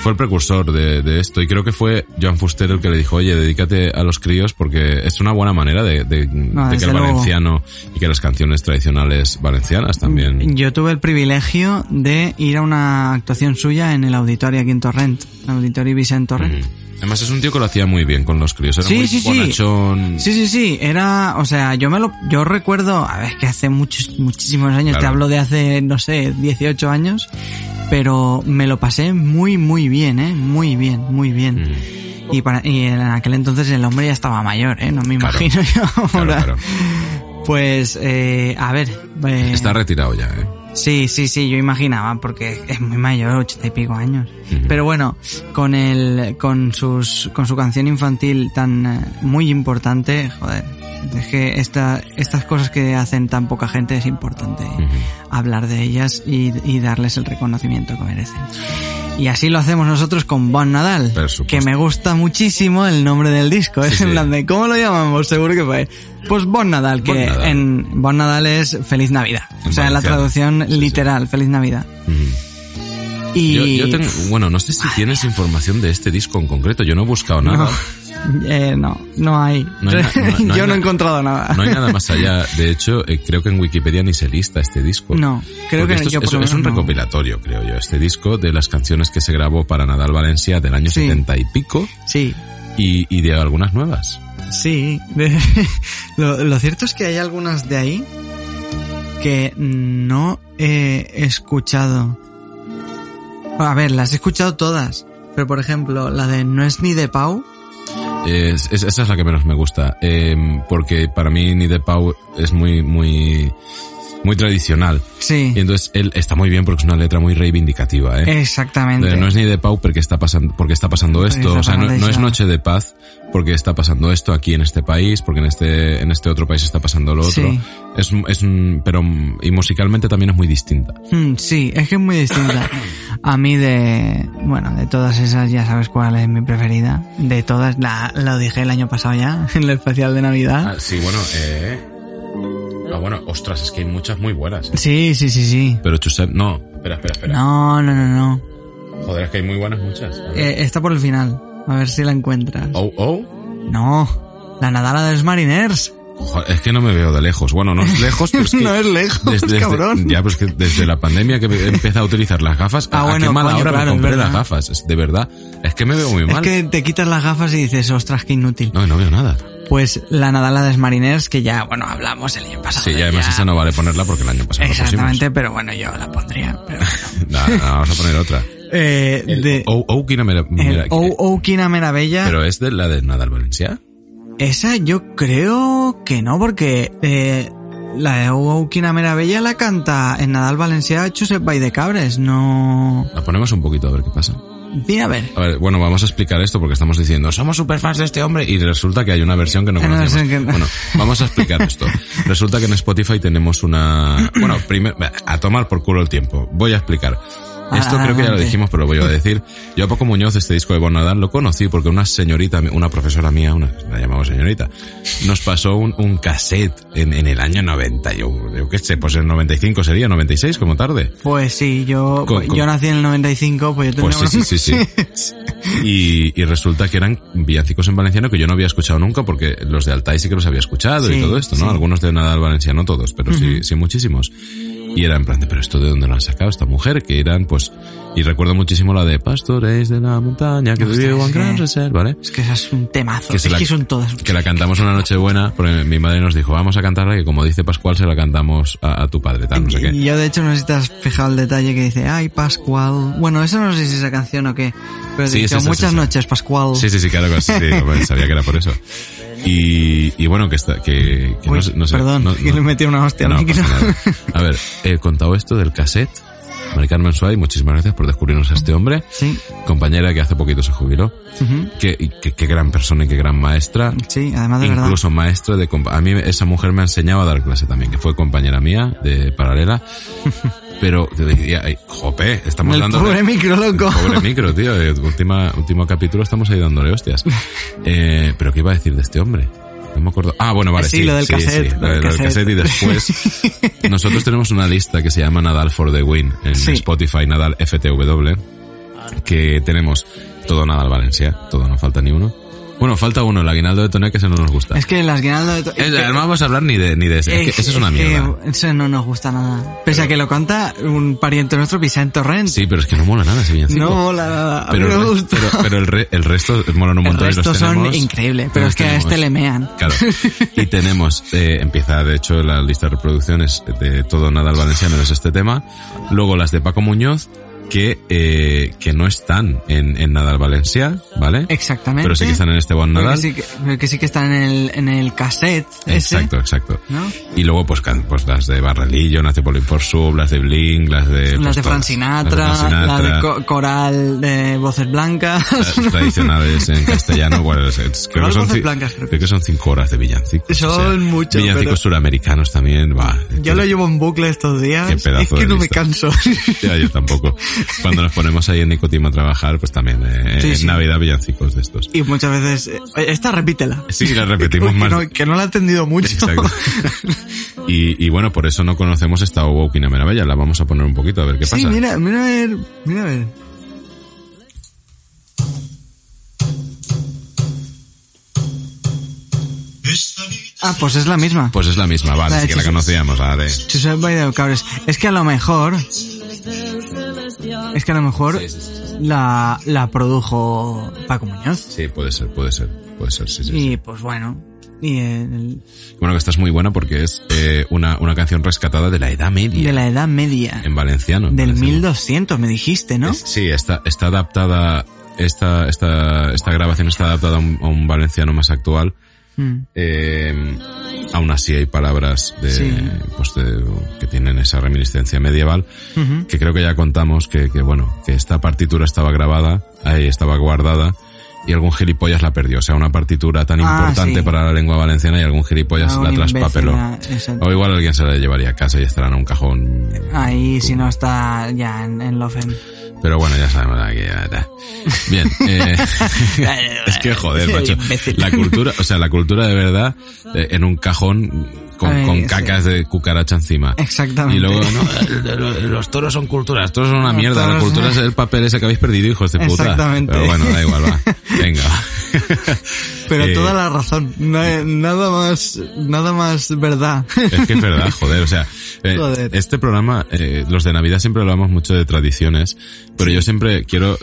Fue el precursor de, de esto y creo que fue Joan Fuster el que le dijo, oye, dedícate a los críos porque es una buena manera de, de- No, de que el luego. valenciano y que las canciones tradicionales valencianas también... Yo tuve el privilegio de ir a una actuación suya en el auditorio aquí en Torrent, el auditorio Vicent Torrent. Ujú. Además es un tío que lo hacía muy bien con los críos, era Sí, muy sí, sí. bonachón. Sí, sí, sí, era, o sea, yo me lo, yo recuerdo, a ver, que hace muchos, muchísimos años, te hablo de hace, no sé, 18 años, pero me lo pasé muy, muy bien, eh, muy bien, muy bien. Mm, Y para, y en aquel entonces el hombre ya estaba mayor, eh, no me Claro. imagino yo claro, ahora. claro. Pues, eh, a ver, eh, Está retirado ya, ¿eh? Sí, sí, sí, yo imaginaba, porque es muy mayor, ochenta y pico años. Pero bueno, con el, con sus, con su canción infantil tan eh, muy importante, joder, es que esta, estas cosas que hacen tan poca gente es importante. Hablar de ellas y, y darles el reconocimiento que merecen. Y así lo hacemos nosotros con Bon Nadal, que me gusta muchísimo el nombre del disco. Sí, es en sí. plan de, ¿cómo lo llamamos? Seguro que fue. Pues Bon Nadal, que Bon Nadal. en Bon Nadal es Feliz Navidad. En o sea, la valenciano. traducción Sí, sí. literal, Feliz Navidad. Ujú. Y Yo, yo tengo, bueno, no sé si tienes información de este disco en concreto, yo no he buscado nada. no, eh, no, no hay. No hay no- hay Yo no he encontrado nada. No hay nada más allá. De hecho, eh, creo que en Wikipedia ni se lista este disco. No, creo Porque que esto es, yo por es- lo es un recopilatorio, creo yo, este disco de las canciones que se grabó para Nadal Valencia del año Sí. 70 y pico Sí, y, y de algunas nuevas. sí. lo, lo cierto es que hay algunas de ahí que no he escuchado. A ver, las he escuchado todas. Pero por ejemplo, la de No es ni de Pau. Es- es- esa es la que menos me gusta, eh, porque para mí Ni de Pau es muy, muy, muy tradicional. Sí, Y entonces él está muy bien porque es una letra muy reivindicativa, ¿eh? exactamente. No es ni de Pau porque está pasando, porque está pasando esto, está o sea, no, es noche de paz porque está pasando esto aquí en este país, porque en este, en este otro país está pasando lo otro. Sí. Es, es un, pero, y musicalmente también es muy distinta. Mm, sí, es que es muy distinta. A mí de, bueno, de todas esas ya sabes cuál es mi preferida. De todas, la, lo dije el año pasado ya, en el especial de Navidad. sí, bueno, eh. Ah, bueno, ostras, es que hay muchas muy buenas. ¿eh? Sí, sí, sí, sí. Pero Chusep, no, espera, espera, espera. No, no, no, no. Joder, es que hay muy buenas muchas. Eh, está por el final. A ver si la encuentras. Oh, oh. No, la Nadala de los Mariners. Joder, es que no me veo de lejos. Bueno, no es lejos, pero es que... No es lejos, cabrón. Ya, pues que desde la pandemia que empezado a utilizar las gafas, Ah, a, bueno, qué mala coño, hora claro, me es compré las gafas. Es- de verdad, es que me veo muy Es mal. que te quitas las gafas y dices, ostras, qué inútil. No, no veo nada. Pues la Nadala de Mariners, que ya, bueno, hablamos el año pasado. Sí, y de además ella. esa no vale ponerla porque el año pasado la Exactamente, pero bueno, yo la pondría. Pero bueno. No, no, vamos a poner otra. Eh, de, Oh, oh, Kina Mera- Mera- el Kina Meravella. Pero es de la de Nadal Valencia. Esa yo creo que no, porque eh, la de Oh Oh Kina Meravella la canta en Nadal Valencia Josep Bay de Cabres, no... La ponemos un poquito a ver qué pasa. Mira, a ver. A ver, bueno, vamos a explicar esto porque estamos diciendo, somos super fans de este hombre y resulta que hay una versión que no una conocemos. que no. Bueno, vamos a explicar esto. Resulta que en Spotify tenemos una... Bueno, primero, a tomar por culo el tiempo. Voy a explicar. Esto creo que ya lo dijimos, pero lo voy a decir. Yo a Paco Muñoz, este disco de Bonadán, lo conocí porque una señorita, una profesora mía, una, la llamamos señorita, nos pasó un, un cassette en, en el año 90. Yo, yo qué sé, pues en 95 sería, 96 como tarde. Pues sí, yo, Con- con- yo nací en el 95, pues yo Pues tendría sí, sí, sí, sí. Y, y resulta que eran villancicos en valenciano que yo no había escuchado nunca porque los de Altai sí que los había escuchado y todo esto, ¿no? sí. Algunos de Nadal Valenciano, todos, pero sí, sí muchísimos. Y era en plan de, pero esto de dónde lo han sacado esta mujer, que eran pues, y recuerdo muchísimo la de Pastores de la montaña, que vive en Gran Reserva, ¿vale? Es que esa es un temazo. Que es la- que son todas. Que la cantamos una noche buena, porque mi madre nos dijo, vamos a cantarla, que como dice Pascual, se la cantamos a, a tu padre, tal, no sé qué. Y yo de hecho no sé si te has fijado el detalle que dice, ay Pascual. Bueno, eso no sé si es esa canción o qué. Pero Sí, dice, es esa, muchas noches, Pascual. Sí, sí, sí, claro sí, sí, hombre, sabía que era por eso. Y, y bueno, que está, que, que Uy, no, sé- no sé. perdón, no- que no- le metí una hostia al no micro. A ver, he contado esto del cassette. Mari Carmen Suárez, muchísimas gracias por descubrirnos a este hombre. Sí. Compañera que hace poquito se jubiló. Ujú. Qué, y qué, qué gran persona y qué gran maestra. Sí, además de verdad. Incluso maestra de... A mí esa mujer me ha enseñado a dar clase también, que fue compañera mía de paralela. Pero, jope, estamos El dando... pobre micro, loco. Pobre micro, tío. eh, Última, último capítulo estamos ahí dándole hostias. Eh, pero ¿qué iba a decir de este hombre? No me acuerdo. Ah, bueno, vale, Sí, sí. lo del sí, cassette, sí, lo del cassette. cassette y después nosotros tenemos una lista que se llama Nadal for the Win en. Spotify, Nadal FTW, que tenemos todo Nadal Valencia, todo, no falta ni uno. Bueno, falta uno, el aguinaldo de Toné, que ese no nos gusta. Es que las guirnaldas de... to- Es- es que- no vamos a hablar ni de, ni de ese. Es que eso es una que mierda. Eso no nos gusta nada. Pese a que lo canta un pariente nuestro, Vicente Torrent. Sí, pero es que no mola nada ese villancico. No mola nada. A pero, me el gusta. pero, pero el, re- el resto molan un El montón y resto los son tenemos. increíbles, pero es que a tenemos. este le mean. Claro. Y tenemos, eh, empieza de hecho la lista de reproducciones de todo Nadal Valenciano es este tema. Luego las de Paco Muñoz, que, eh, que no están en, en Nadal Valencia, ¿vale? Exactamente. Pero sí que están en este One Nadal. sí que, porque sí que están en el, en el cassette. ese, Exacto, exacto. ¿no? Y luego pues, pues las de Barrelillo, las de Pauline for Sub, las de Blink, las de... Las pues, de Fran todas. Sinatra, Las de Fran la de Sinatra. co- coral de voces blancas. Las tradicionales en castellano, bueno, es- es- creo, que son, Blancas, creo creo que son cinco horas de villancicos. Son muchos, Villancicos pero- suramericanos también, va. Yo lo llevo en bucle estos días. Qué pedazo es que de no me lista. canso. Ya, yo tampoco. Cuando nos ponemos ahí en Nicotima a trabajar, pues también eh, Sí, en sí. Navidad villancicos de estos. y muchas veces... eh, Esta repítela. Sí, la repetimos que, más. no, que no la he entendido mucho. Exacto. Y, y bueno, por eso no conocemos esta Woking Meravella. La vamos a poner un poquito a ver qué Sí, pasa. mira, mira a ver, mira a ver. Ah, pues es la misma. Pues es la misma, vale, La sí de que la conocíamos, the Cabres. Es que a lo mejor... Es que a lo mejor la, la produjo Paco Muñoz. Sí, puede ser, puede ser, puede ser, sí. Y pues bueno. Y el- Bueno, que esta es muy buena porque es eh, una, una canción rescatada de la Edad Media. de la Edad Media. En valenciano. en Del valenciano. 1200, me dijiste, ¿no? Es- sí, está, está adaptada, esta, esta, esta grabación está adaptada a un, a un valenciano más actual. Mm. Eh, aún así hay palabras de, Sí. pues de- que tienen esa reminiscencia medieval, que creo que ya contamos que, que bueno, que esta partitura estaba grabada, ahí estaba guardada, y algún gilipollas la perdió. O sea, una partitura tan Ah, importante sí. para la lengua valenciana y algún gilipollas Algún la traspapeló. O igual alguien se la llevaría a casa y estará en un cajón. Ahí, si no está ya en, en Lofem. Pero bueno, ya sabemos aquí. ya está. Bien, eh, es que joder, macho. La cultura, o sea, la cultura de verdad eh, en un cajón con, con sí. cacas de cucaracha encima. Exactamente. Y luego, no, los toros son culturas, los toros son una Los mierda, la cultura es el papel ese que habéis perdido, hijos de puta. Exactamente. Pero bueno, da igual, va. Venga. Pero Eh, toda la razón. Nada más, nada más verdad. Es que es verdad, joder, o sea, eh, Joder. este programa, eh, los de Navidad siempre hablamos mucho de tradiciones, pero yo siempre quiero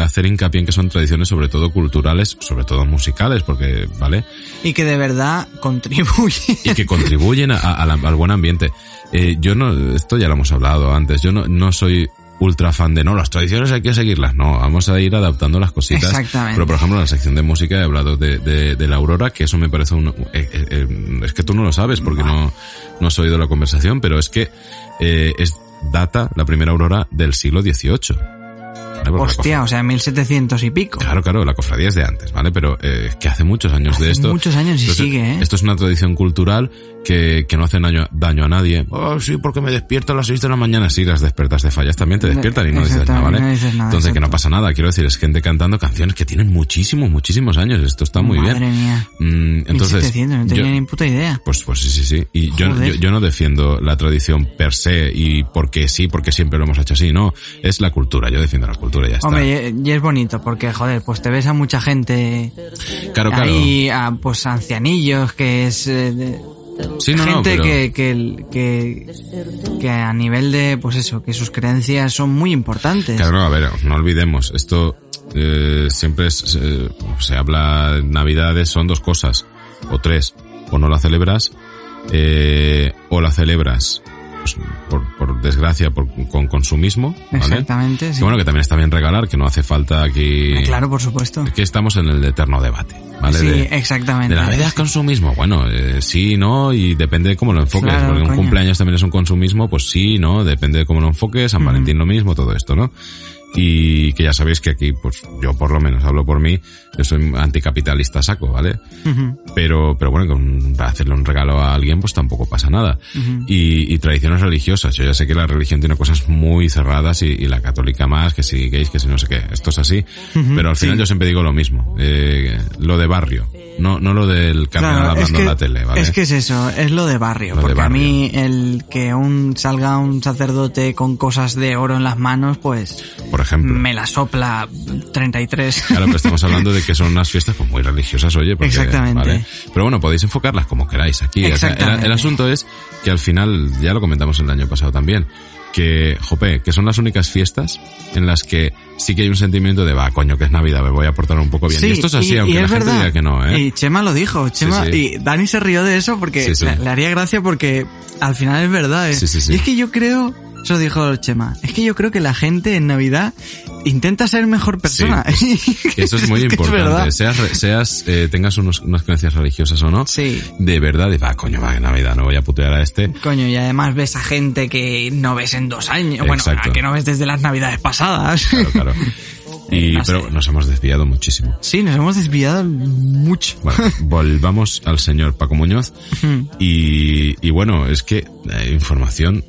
hacer hincapié en que son tradiciones sobre todo culturales, sobre todo musicales, porque, ¿vale? y que de verdad contribuye. Y que contribuyen a- a la- al buen ambiente. Yo no, esto ya lo hemos hablado antes, yo no, no soy ultra fan de no, las tradiciones hay que seguirlas, no, vamos a ir adaptando las cositas. Exactamente. Pero por ejemplo en la sección de música he hablado de, de, de la aurora, que eso me parece un... eh, eh, eh, es que tú no lo sabes porque no, no has oído la conversación, pero es que eh, es data la primera aurora del siglo XVIII. Hostia, o sea, 1700 y pico. Claro, claro, la cofradía es de antes, ¿vale? Pero eh, que hace muchos años Hace de esto. muchos años y Entonces, sigue, ¿eh? Esto es una tradición cultural que, que no hace daño, daño a nadie. Oh, sí, porque me despierto a las 6 de la mañana. Sí, las despertas de fallas también te despiertan y no dices nada, ¿vale? No dices nada, Entonces, que no pasa nada. Quiero decir, es gente cantando canciones que tienen muchísimos, muchísimos años. Esto está muy Madre bien. mía. Mm, entonces, 1700, no tenía yo- ni puta idea. pues, pues sí, sí, sí. Y yo, Joder. yo, yo no defiendo la tradición per se y porque sí, porque siempre lo hemos hecho así. No, es la cultura. Yo defiendo la cultura y ya está. Hombre, y, y es bonito porque, joder, pues te ves a mucha gente claro, claro. ahí, a, pues ancianillos, que es... eh, de- Sí, no, no, gente pero- que, que, que, que a nivel de, pues eso, que sus creencias son muy importantes. Claro, a ver, no olvidemos, esto eh, siempre es, eh, se habla Navidades, son dos cosas, o tres, o no la celebras, eh, o la celebras pues, por, por desgracia, por, con consumismo, ¿vale? Exactamente, sí. Que bueno, que también está bien regalar, que no hace falta aquí... Ah, Claro, por supuesto. Aquí estamos en el eterno debate, ¿vale? Sí, de, exactamente. de la Navidad es consumismo. Bueno, eh, sí, no, y depende de cómo lo enfoques. Claro, porque un cumpleaños también es un consumismo, pues sí, no, depende de cómo lo enfoques. San. Valentín lo mismo, todo esto, ¿no? Y que ya sabéis que aquí, pues yo por lo menos hablo por mí, yo soy anticapitalista saco, ¿vale? Ujú, Pero, pero bueno, con, para hacerle un regalo a alguien, pues tampoco pasa nada. ujú. Y, y tradiciones religiosas. Yo ya sé que la religión tiene cosas muy cerradas y, y la católica más, que si gays, que si no sé qué. Esto es así. Ujú, pero al final sí. yo siempre digo lo mismo. Eh, lo de barrio. No, no lo del cardenal Claro, hablando es que, en la tele, ¿vale? Es que es eso, es lo de barrio. Lo de porque barrio. a mí el que un salga un sacerdote con cosas de oro en las manos, pues Por ejemplo. me la sopla 33. Claro, pero estamos hablando de que son unas fiestas pues, muy religiosas, oye. Porque, Exactamente. ¿vale? Pero bueno, podéis enfocarlas como queráis aquí. O sea, el, asunto es que al final, ya lo comentamos el año pasado también, que, jope, que son las únicas fiestas en las que sí que hay un sentimiento de, va, coño, que es Navidad, me voy a portar un poco bien. Sí, y esto es así, y- aunque y la gente diga que no, ¿eh? Y Chema lo dijo, Chema, Sí, sí. y Dani se rió de eso porque le haría gracia porque al final es verdad. ¿eh? Sí, sí, sí. Y es que yo creo, eso dijo Chema, es que yo creo que la gente en Navidad intenta ser mejor persona. Y eso es muy importante. verdad. seas, seas eh, tengas unos- unas creencias religiosas o no, Sí. de verdad, de, va, coño, va, que Navidad, no voy a putear a este. Coño, y además ves a gente que no ves en dos años. Bueno, Exacto. que no ves desde las navidades pasadas. Claro, claro. Y, No sé. pero nos hemos desviado muchísimo. Sí, nos hemos desviado mucho. Bueno, volvamos al señor Paco Muñoz. Y, y bueno, es que eh, información,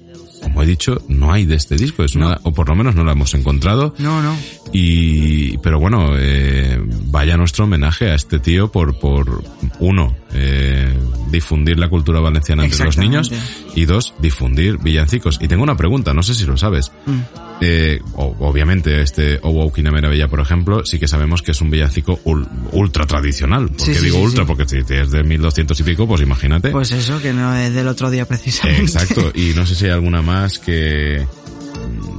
como he dicho, no hay de este disco, es una, o por lo menos no la hemos encontrado. No, no. Y, pero bueno, eh, vaya nuestro homenaje a este tío por, por uno, eh, difundir la cultura valenciana entre los niños y dos, difundir villancicos. Y tengo una pregunta, no sé si lo sabes. Mm. Eh, o- obviamente este Owo Bella, por ejemplo, sí que sabemos que es un villancico ul- ultra tradicional. ¿Por Sí, digo sí, ultra? Porque si es de 1200 y pico, pues imagínate. Pues eso, que no es del otro día precisamente. Exacto, y no sé si hay alguna más que...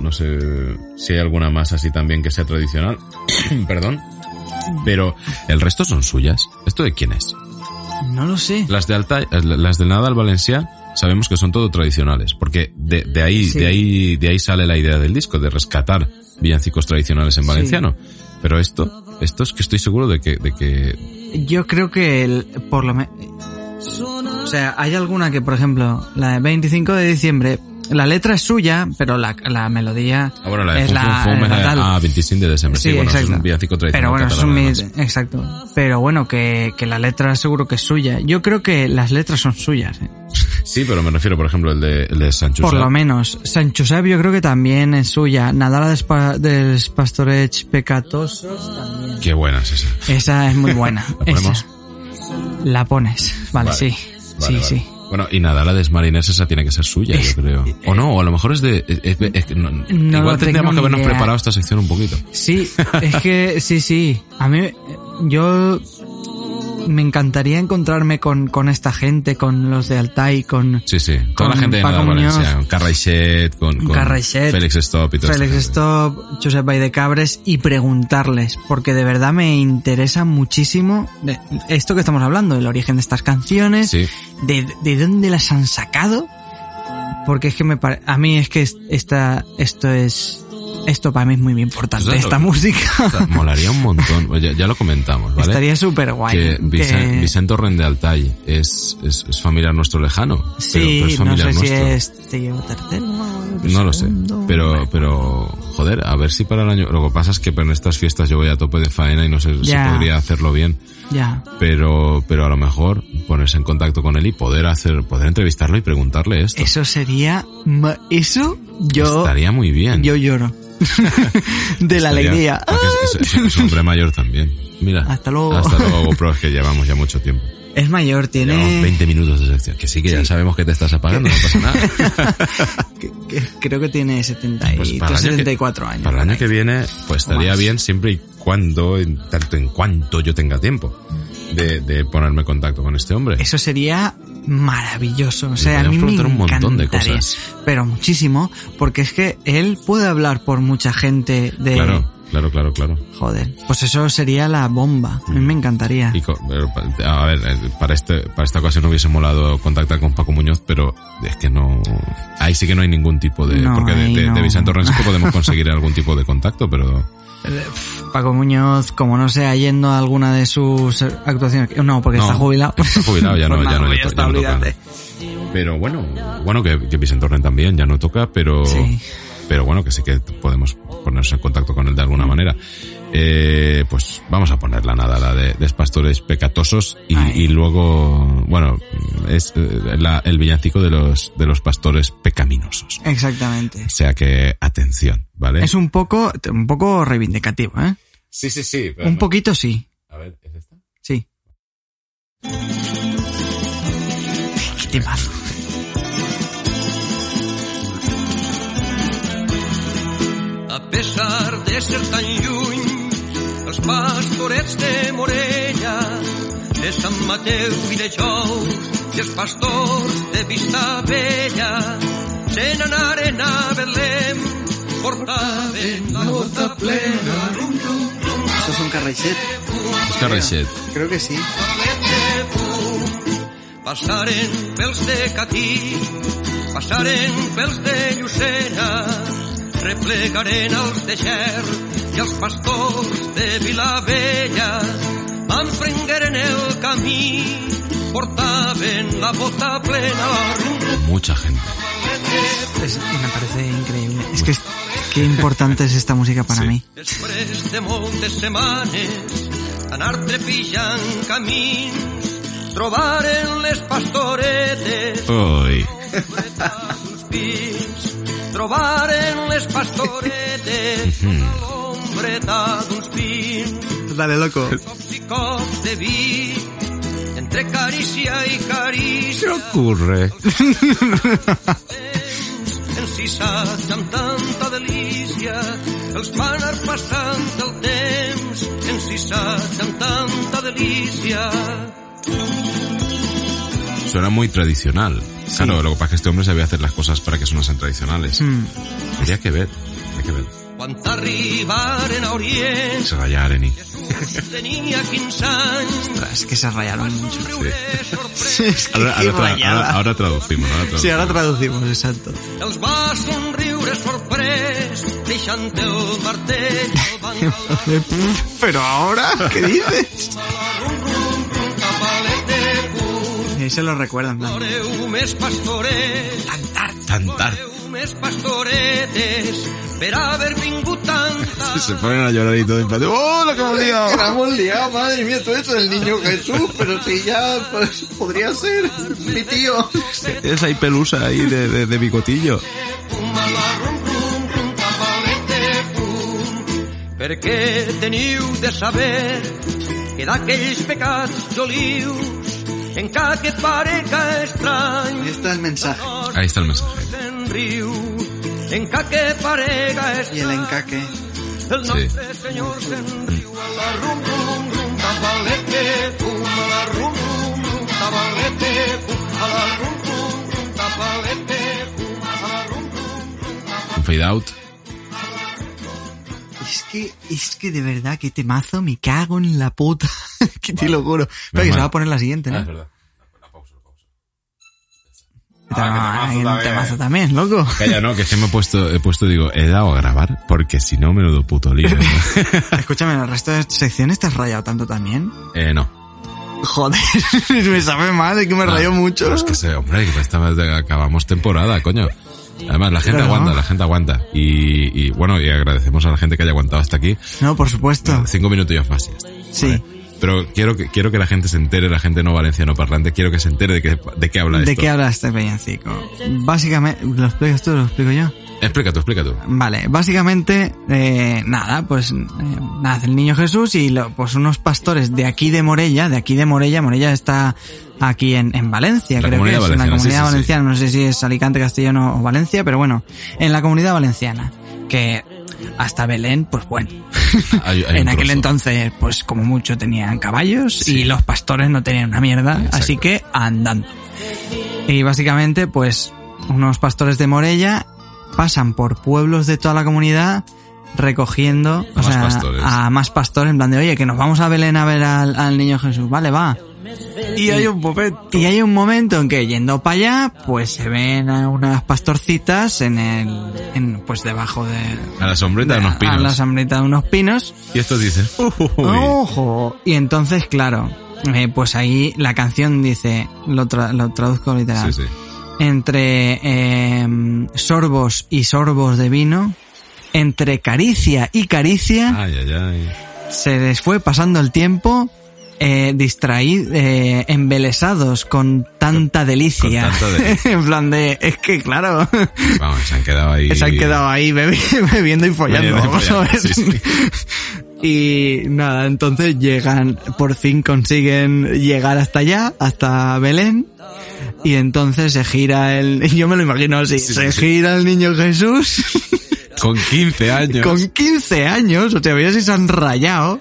No sé si hay alguna más así también que sea tradicional. Perdón. Pero el resto son suyas. ¿Esto de quién es? No lo sé. Las de Alta, eh, las del Nadal Valencia sabemos que son todo tradicionales, porque de, de ahí, Sí. de ahí, de ahí sale la idea del disco, de rescatar villancicos tradicionales en Sí. valenciano. Pero esto, esto es que estoy seguro de que, de que, Yo creo que el, por lo menos... O sea, hay alguna que, por ejemplo, la de 25 de diciembre, la letra es suya, pero la, la melodía ah, bueno, la de es Fum la, Fum Fum es la de- tal. ah, 25 de diciembre, sí, Sí, bueno, eso es exacto. un villancico tradicional Pero bueno, es un catalán, mi- además. exacto. Pero bueno, que, que la letra seguro que es suya. Yo creo que las letras son suyas. ¿eh? Sí, pero me refiero, por ejemplo, el de, el de Sancho Por lo menos. San Josep yo creo que también es suya. Nadala des, pa, des Pastorets Pecatosos también. Qué buena es esa. Esa es muy buena. ¿La ponemos? Esa. La pones. Vale, Vale. sí. Vale, sí, vale. sí. Bueno, y nada, la de Mariners esa tiene que ser suya, yo creo. O no, o a lo mejor es de... es- es- no- lo igual tendríamos que habernos idea. preparado esta sección un poquito. Sí, es que sí, sí. A mí, yo me encantaría encontrarme con, con esta gente, con los de Altai, con Sí, sí. Toda la gente de Muñoz. Valencia, con Carraixet, con, con Carraixet, Félix Stop y todo Félix Stop, Josep Baidecabres y preguntarles, porque de verdad me interesa muchísimo de- esto que estamos hablando, el origen de estas canciones, Sí. de, de dónde las han sacado, porque es que me pare- a mí es que es- esta, esto es, esto para mí es muy importante, ¿Sabes lo esta música. O sea, molaría un montón. Ya, ya lo comentamos, ¿vale? Estaría súper guay. que Vicen- que- Vicente Altay es, es, es familiar nuestro lejano. Sí, pero es no familiar sé si nuestro. es tío tercero No lo sé, pero, pero, joder, a ver si para el año, lo que pasa es que en estas fiestas yo voy a tope de faena y no sé Ya. si podría hacerlo bien, Ya. pero, pero a lo mejor ponerse en contacto con él y poder hacer, poder entrevistarlo y preguntarle esto. Eso sería... Eso yo... Estaría muy bien. Yo lloro. de la alegría. es, es- es- es un hombre mayor también. Mira. Hasta luego. Hasta luego, GoPro, es que llevamos ya mucho tiempo. Es mayor, Llevamos tiene... 20 minutos de sección. Que sí, que ya sabemos que te estás apagando, no pasa nada. que- que creo que tiene 73, Pues para el año que- 74 años. Para el año que viene, pues estaría más. bien siempre y cuando, en tanto en cuanto yo tenga tiempo de, de ponerme en contacto con este hombre. Eso sería maravilloso. O sea, a mí me un montón de encantaría. cosas. Pero muchísimo, porque es que él puede hablar por mucha gente de... Claro, claro, claro, claro. Joder, pues eso sería la bomba. A mí me encantaría. Y a ver, eh, para este, para esta ocasión no hubiese molado contactar con Paco Muñoz, pero es que no, ahí sí que no hay ningún tipo de, No, porque de, no. de Vicente Torrens sí que podemos conseguir algún tipo de contacto, pero Paco Muñoz, como no sea yendo a alguna de sus eh, actuaciones, no, porque No, está jubilado. está jubilado, ya no, Pues ya no, ya ya está, ya toca. Pero bueno, bueno que, que Vicente también ya no toca, pero, Sí. pero bueno que sí que podemos ponernos en contacto con él de alguna manera. Eh, pues vamos a poner la nada, la de, de pastores pecatosos y, luego, bueno, es eh, la- el villancico de los, de los pastores pecaminosos. Exactamente. O sea que, atención, ¿vale? Es un poco, un poco reivindicativo, ¿eh? Sí, sí, sí. Un poquito sí. A ver, ¿es esta? Sí. Qué temazo. A pesar de ser tan lluny, els pastorets de Morella, de Sant Mateu i de Jou, i els pastors de Vista Vella, se n'anaren a Betlem, portaven la bota plena, Esto es un carreixet. És Carreixet. Creo que sí. Passaren pels de Catí, passaren pels de Llucena, replegaren els de Ger i els pastors de Vilavella, emprengueren el camí, portaven la bota plena, Mucha gente. Es- me parece increíble. Es que es- qué importante es esta música para Sí. mí. Després de moltes setmanes anar trepitjant camins, trobaren les pastoretes Uy. uns les pastoretes a l'ombreta d'uns pins. Dale, loco. Cops i cops de vi, entre carícia i carícia, ocurre? encisats amb tanta delícia, els van anar passant el temps, encisats amb tanta delícia. Suena muy tradicional. Claro, lo que pasa es que este hombre sabía hacer las cosas para que sonasen tradicionales. Mm. Habría que ver, hay que ver. Quan arribaren a Orient, Se raya Areni. tenia 15 anys, Es que se rayaron mucho. sorprès, Es que Ahora, ahora, ahora- ahora traducimos, ahora traducimos. Sí, ahora traducimos, exacto. els va somriure sorprès, deixant el martell al banc al Pero ahora, ¿qué dices? Ahí se lo recuerdan. vingut tanta. Se ponen a llorar y todo en plan ¡Oh, lo que hemos liado! La hemos liado, madre mía, tú eres el niño Jesús, pero si ya pues, podría ser mi tío. Tienes ahí pelusa ahí de, de, de bigotillo. Perquè teniu de saber que d'aquells pecats jolius en que et parega estrany Ahí está el mensaje. Ahí está el mensaje. Y el encaque. el rum rum Un fade out. Es que, es que de verdad, qué temazo, me cago en la puta. que te lo juro. Pero que se va a poner la siguiente, ¿no? Ah, es verdad. Ah, qué temazo un también. temazo también, loco. Calla, no, que que me he puesto, he puesto, digo, he dado a grabar porque si no, menudo puto lío. ¿no? Escúchame, ¿en el resto de secciones te has rayado tanto también? eh, no. Joder, me sabe mal, es que me Ah, rayó mucho. pero es que sé, hombre, que esta vez acabamos temporada, coño. Además, la gente no. aguanta, la gente aguanta. Y, y bueno, y agradecemos a la gente que haya aguantado hasta aquí. No, por supuesto. Cinco minutillos más. Sí. Pero quiero que, quiero que la gente se entere, la gente no valenciano parlante, quiero que se entere de qué, de qué habla ¿De esto. qué habla este villancico? Básicamente, ¿lo explicas tú lo explico yo? Explica tú, explica tú. Vale, básicamente, eh, nada, pues eh, nace el niño Jesús y lo- pues unos pastores de aquí de Morella, de aquí de Morella, Morella está aquí en, en Valencia, La creo que es, en la comunidad sí, sí. valenciana, no sé si es Alicante, Castellano o Valencia, pero bueno, en la comunidad valenciana, que hasta Belén, pues bueno, Hay- hay en aquel trozo. entonces, pues como mucho tenían caballos y los pastores no tenían una mierda, así que andando. Y básicamente, pues, unos pastores de Morella pasan por pueblos de toda la comunidad recogiendo A o más sea, pastores. a más pastores en plan de oye que nos vamos a Belén a ver al, al niño Jesús vale va y hay un momento y hay un momento en que yendo para allá pues se ven a unas pastorcitas en el en, pues debajo de A la sombrita de unos a la pinos. sombrita de unos pinos Y esto dice. ¡Ojo! Y entonces, claro, eh, pues ahí la canción dice, lo, tra- lo traduzco literal, Sí, sí. Entre eh, sorbos y sorbos de vino, entre caricia y caricia, Ay, ay, ay. se les fue pasando el tiempo eh, distraídos, eh, embelesados con tanta delicia. con tanta delicia. en plan de, es que claro, Vamos, se han quedado ahí. se han quedado ahí bebi- bebiendo y follando. Bebiendo y follando, ver. sí, sí. Y nada, entonces llegan, por fin consiguen llegar hasta allá, hasta Belén. Y entonces se gira el, yo me lo imagino así, Sí, se sí. gira el niño Jesús Con 15 años. con 15 años, o sea, veía si se han rayado.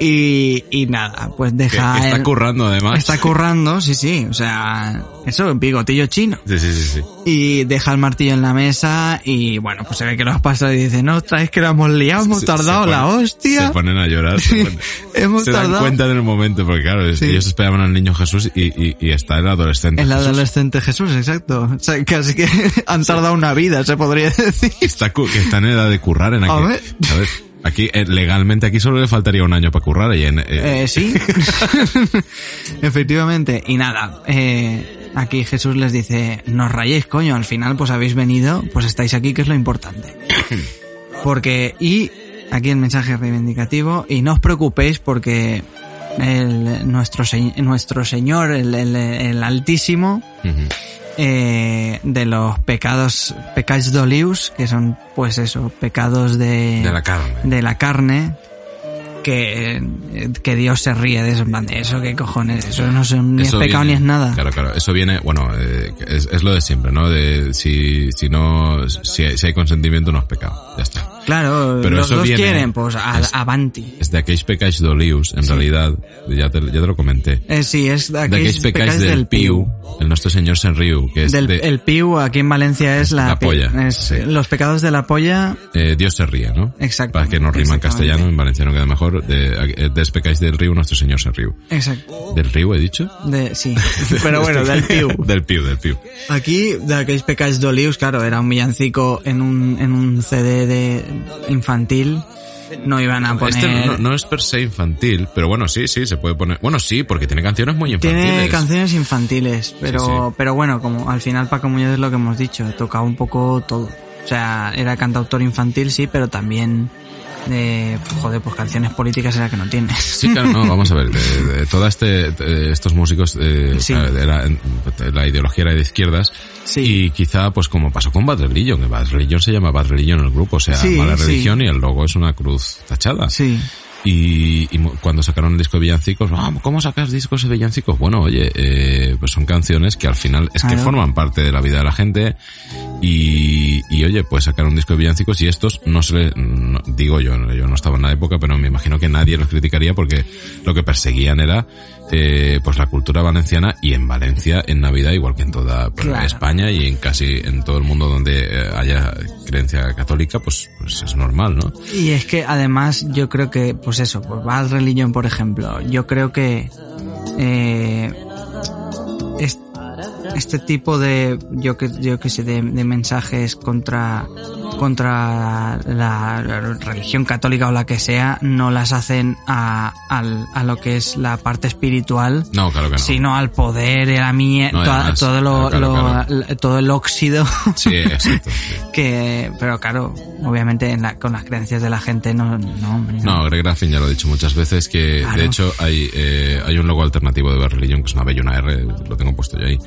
Y, y nada, pues deja que está el- currando además. está currando, sí, sí, o sea, eso, bigotillo chino. Sí, sí, sí, sí. Y deja el martillo en la mesa y bueno, pues se ve que los pasa y dice, no, traes que lo hemos liado, hemos tardado se la ponen- hostia. Se ponen a llorar. Se, ponen- Hemos se dan cuenta en el momento, porque claro, es- Sí. ellos esperaban al niño Jesús y, y, y está el adolescente. El Jesús. adolescente Jesús, exacto. O sea, casi que han tardado una vida, se podría decir. Está, que está en edad de currar en A aquí. ver. ¿sabes? Aquí, eh, legalmente aquí solo le faltaría un año para currar y en, eh, Eh, sí. Efectivamente. Y nada, eh, aquí Jesús les dice, no os rayéis, coño, al final pues habéis venido, pues estáis aquí, que es lo importante. Porque, y aquí el mensaje reivindicativo, y no os preocupéis porque el, nuestro, se- nuestro Señor, el, el- el Altísimo. Eh, de los pecados, pecados dolius, que son pues eso, pecados de, de la carne. de la carne, que, que Dios se ríe de eso, de eso, qué cojones, eso no es, ni es Eso pecado viene- ni es nada. Claro, claro. Eso viene, bueno, eh, es, es lo de siempre, ¿no? De si, si no, si hay, si hay consentimiento no es pecado. Ya está. Claro, Pero los dos viene- quieren, pues a- es- avanti. Es de aquellos pecáis dolius, en realidad, ya te, ya te lo comenté. Eh, sí, es de De aquellos aquellos pecáis del Piu, el nuestro señor Senriu, que es Del, de, el piu aquí en Valencia es la, La polla, es sí. los pecados de la polla eh, Dios se ríe, ¿no? Exacto, Para que no rima en castellano, en valenciano queda mejor. De, eh, del río, nuestro señor se río. exacto ¿Del río he dicho? de, sí pero bueno del piu del piu, del piu. Aquí, de aquellos pecáis dolius, claro, era un villancico en un, en un CD de infantil. No iban a poner... Este no, no es per se infantil, pero bueno, sí, sí, se puede poner. Bueno, sí, porque tiene canciones muy infantiles. Tiene canciones infantiles, pero, Sí, sí. pero bueno, como al final Paco Muñoz es lo que hemos dicho, tocaba un poco todo. O sea, era cantautor infantil, sí, pero también de, joder, pues canciones políticas era que no tiene. Sí, claro, no, vamos a ver, de, de toda este, de estos músicos, eh, Sí. la ideología era de izquierdas, Sí. y quizá, pues como pasó con Bad Religion, que Bad Religion se llama Bad Religion el grupo, o sea, Sí, mala religión y el logo es una cruz tachada. Sí, Y, cuando sacaron el disco de villancicos, ah, ¿cómo sacas discos de villancicos? Bueno, oye, eh, pues son canciones que al final es que forman parte de la vida de la gente y, y oye, pues sacaron un disco de villancicos y estos no se le, no- digo yo, yo no estaba en la época, pero me imagino que nadie los criticaría porque lo que perseguían era eh, pues la cultura valenciana y en Valencia en Navidad igual que en toda pues, Claro. España y en casi en todo el mundo donde eh, haya creencia católica, pues, pues es normal, ¿no? Y es que además yo creo que, pues eso, pues Bad Religion, por ejemplo, yo creo que eh, es- este tipo de, yo que, yo que sé, de, de mensajes contra contra la, la religión católica o la que sea, no las hacen a, al- a lo que es la parte espiritual, No, claro que no. sino al poder, a la mía, No, y toda- además, todo lo, claro, claro, lo- todo el óxido Sí, exacto. sí. que, pero claro, obviamente en la- con las creencias de la gente no, no, hombre, no. Greg Graffin ya lo he dicho muchas veces que de hecho hay eh, hay un logo alternativo de Bad Religion que es una B y una R, lo tengo puesto yo ahí.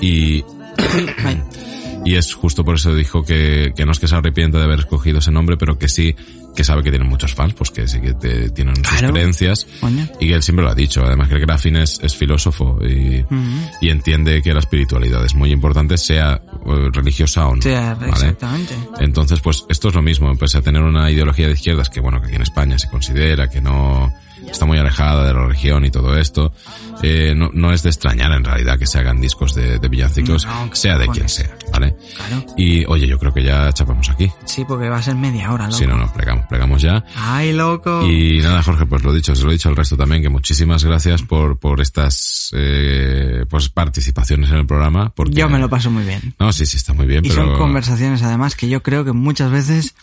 Y y es justo por eso dijo que, que no es que se arrepienta de haber escogido ese nombre, pero que sí, que sabe que tienen muchos fans, pues que sí que te- tienen sus creencias. Y que él siempre lo ha dicho, además que el Graffin es, es filósofo y, y entiende que la espiritualidad es muy importante, sea eh, religiosa o no. Sí, ¿vale? exactamente. Entonces, pues esto es lo mismo, pese a tener una ideología de izquierdas que, bueno, que aquí en España se considera que no, está muy alejada de la región y todo esto. Eh, no, no es de extrañar en realidad que se hagan discos de, de villancicos, No, ¿qué sea de quien sea, ¿vale? Claro. Y oye, yo creo que ya chapamos aquí. Sí, porque va a ser media hora, loco. Si no, no, plegamos, plegamos ya. Ay, loco. Y nada, Jorge, pues lo dicho, se lo he dicho al resto también, que muchísimas gracias por, por estas eh, pues participaciones en el programa. Porque... Yo me lo paso muy bien. No, sí, sí, está muy bien, Y pero... son conversaciones además que yo creo que muchas veces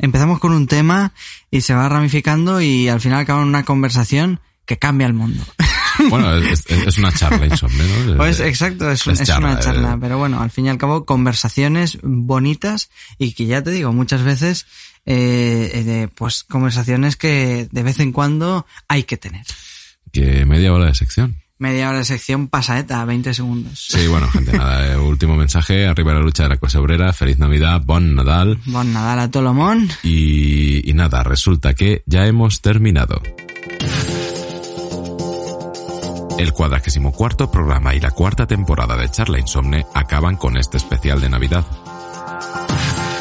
empezamos con un tema y se va ramificando y al final acaba en una conversación que cambia el mundo. Bueno, es, una charla insomne, ¿no? Pues exacto, es, un- Es es charla, una charla, eh. pero bueno, al fin y al cabo conversaciones bonitas y que ya te digo, muchas veces eh, eh, de, pues conversaciones que de vez en cuando hay que tener. Que media hora de sección. Media hora de sección pasaeta, 20 segundos. Sí, bueno, gente, nada, eh, último mensaje, arriba la lucha de la clase obrera, feliz Navidad, bon Nadal, Bon Nadal a Tolomón. y, y nada, resulta que ya hemos terminado. El cuadragésimo cuarto programa y la cuarta temporada de Charla Insomne acaban con este especial de Navidad.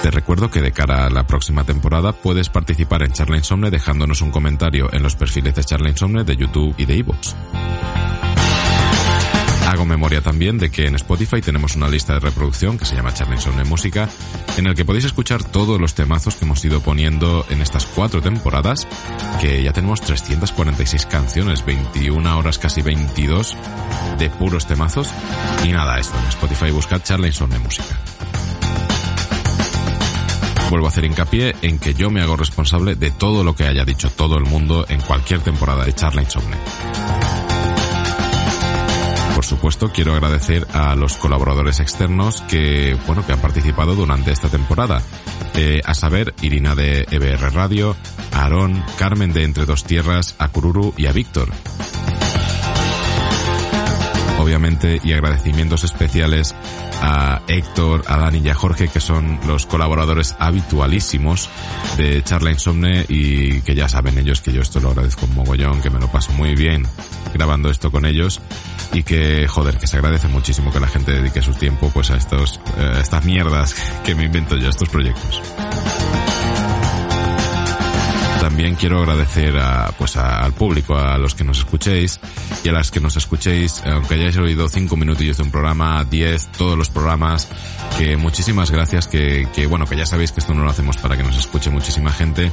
Te recuerdo que de cara a la próxima temporada puedes participar en Charla Insomne dejándonos un comentario en los perfiles de Charla Insomne de YouTube y de iVoox. Hago memoria también de que en Spotify tenemos una lista de reproducción que se llama Charla Insomne Música, en el que podéis escuchar todos los temazos que hemos ido poniendo en estas cuatro temporadas, que ya tenemos 346 canciones, 21 horas casi 22 de puros temazos. Y nada, esto en Spotify buscad Charla Insomne Música. Vuelvo a hacer hincapié en que yo me hago responsable de todo lo que haya dicho todo el mundo en cualquier temporada de Charla Insomne. Supuesto, quiero agradecer a los colaboradores externos que, bueno, que han participado durante esta temporada. Eh, a saber, Irina de EBR Radio, Aarón, Carmen de Entre Dos Tierras, a Kururu y a Víctor. Obviamente, y agradecimientos especiales a Héctor, a Dani y a Jorge, que son los colaboradores habitualísimos de Charla Insomne y que ya saben ellos que yo esto lo agradezco un mogollón, que me lo paso muy bien grabando esto con ellos y que, joder, que se agradece muchísimo que la gente dedique su tiempo pues a estos, eh, a estas mierdas que me invento yo, a estos proyectos. También quiero agradecer a, pues a- al público, a los que nos escuchéis y a las que nos escuchéis, aunque hayáis oído cinco minutillos de un programa, 10, todos los programas, que muchísimas gracias, que, que bueno, que ya sabéis que esto no lo hacemos para que nos escuche muchísima gente,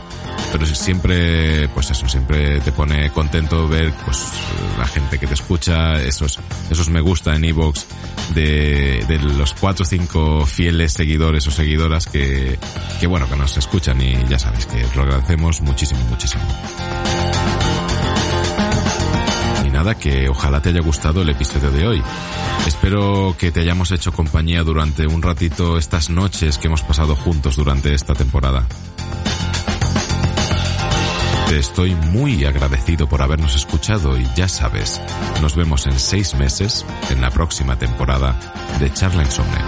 pero si siempre, pues eso, siempre te pone contento ver, pues, la gente que te escucha, esos, esos me gusta en iVoox de, de los cuatro o cinco fieles seguidores o seguidoras que, que bueno, que nos escuchan y ya sabéis que lo agradecemos muchísimo, muchísimo. Y nada, que ojalá te haya gustado el episodio de hoy. Espero que te hayamos hecho compañía durante un ratito estas noches que hemos pasado juntos durante esta temporada. Te estoy muy agradecido por habernos escuchado y ya sabes, nos vemos en seis meses en la próxima temporada de Charla Insomne.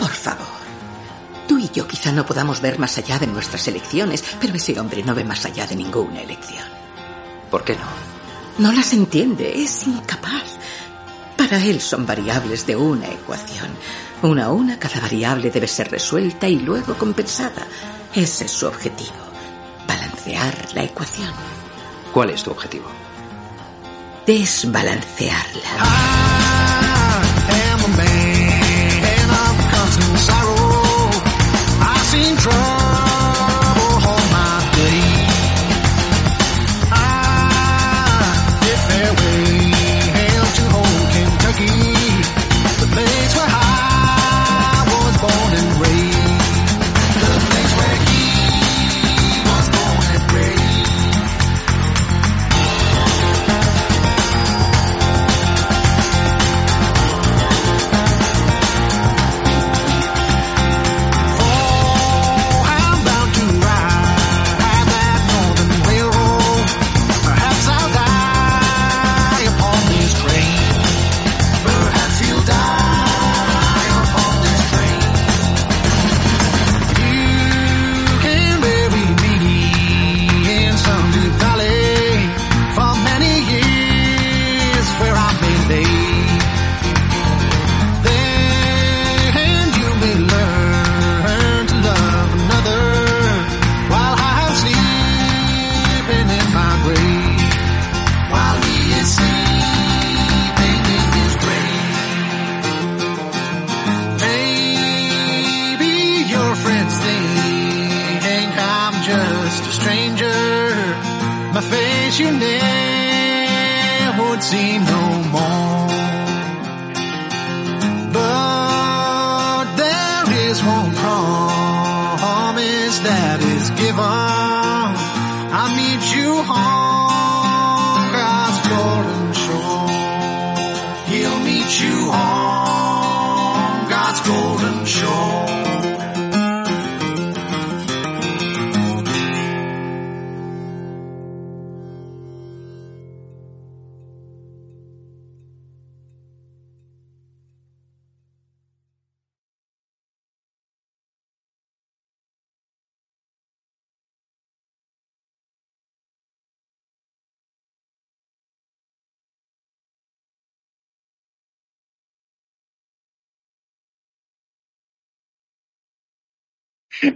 Por favor. Tú y yo quizá no podamos ver más allá de nuestras elecciones, pero ese hombre no ve más allá de ninguna elección. ¿Por qué no? No las entiende, es incapaz. Para él son variables de una ecuación. Una a una, cada variable debe ser resuelta y luego compensada. Ese es su objetivo. Balancear la ecuación. ¿Cuál es tu objetivo? Desbalancearla.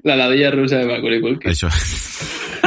La ladilla rusa de Macaulay Culkin. Eso.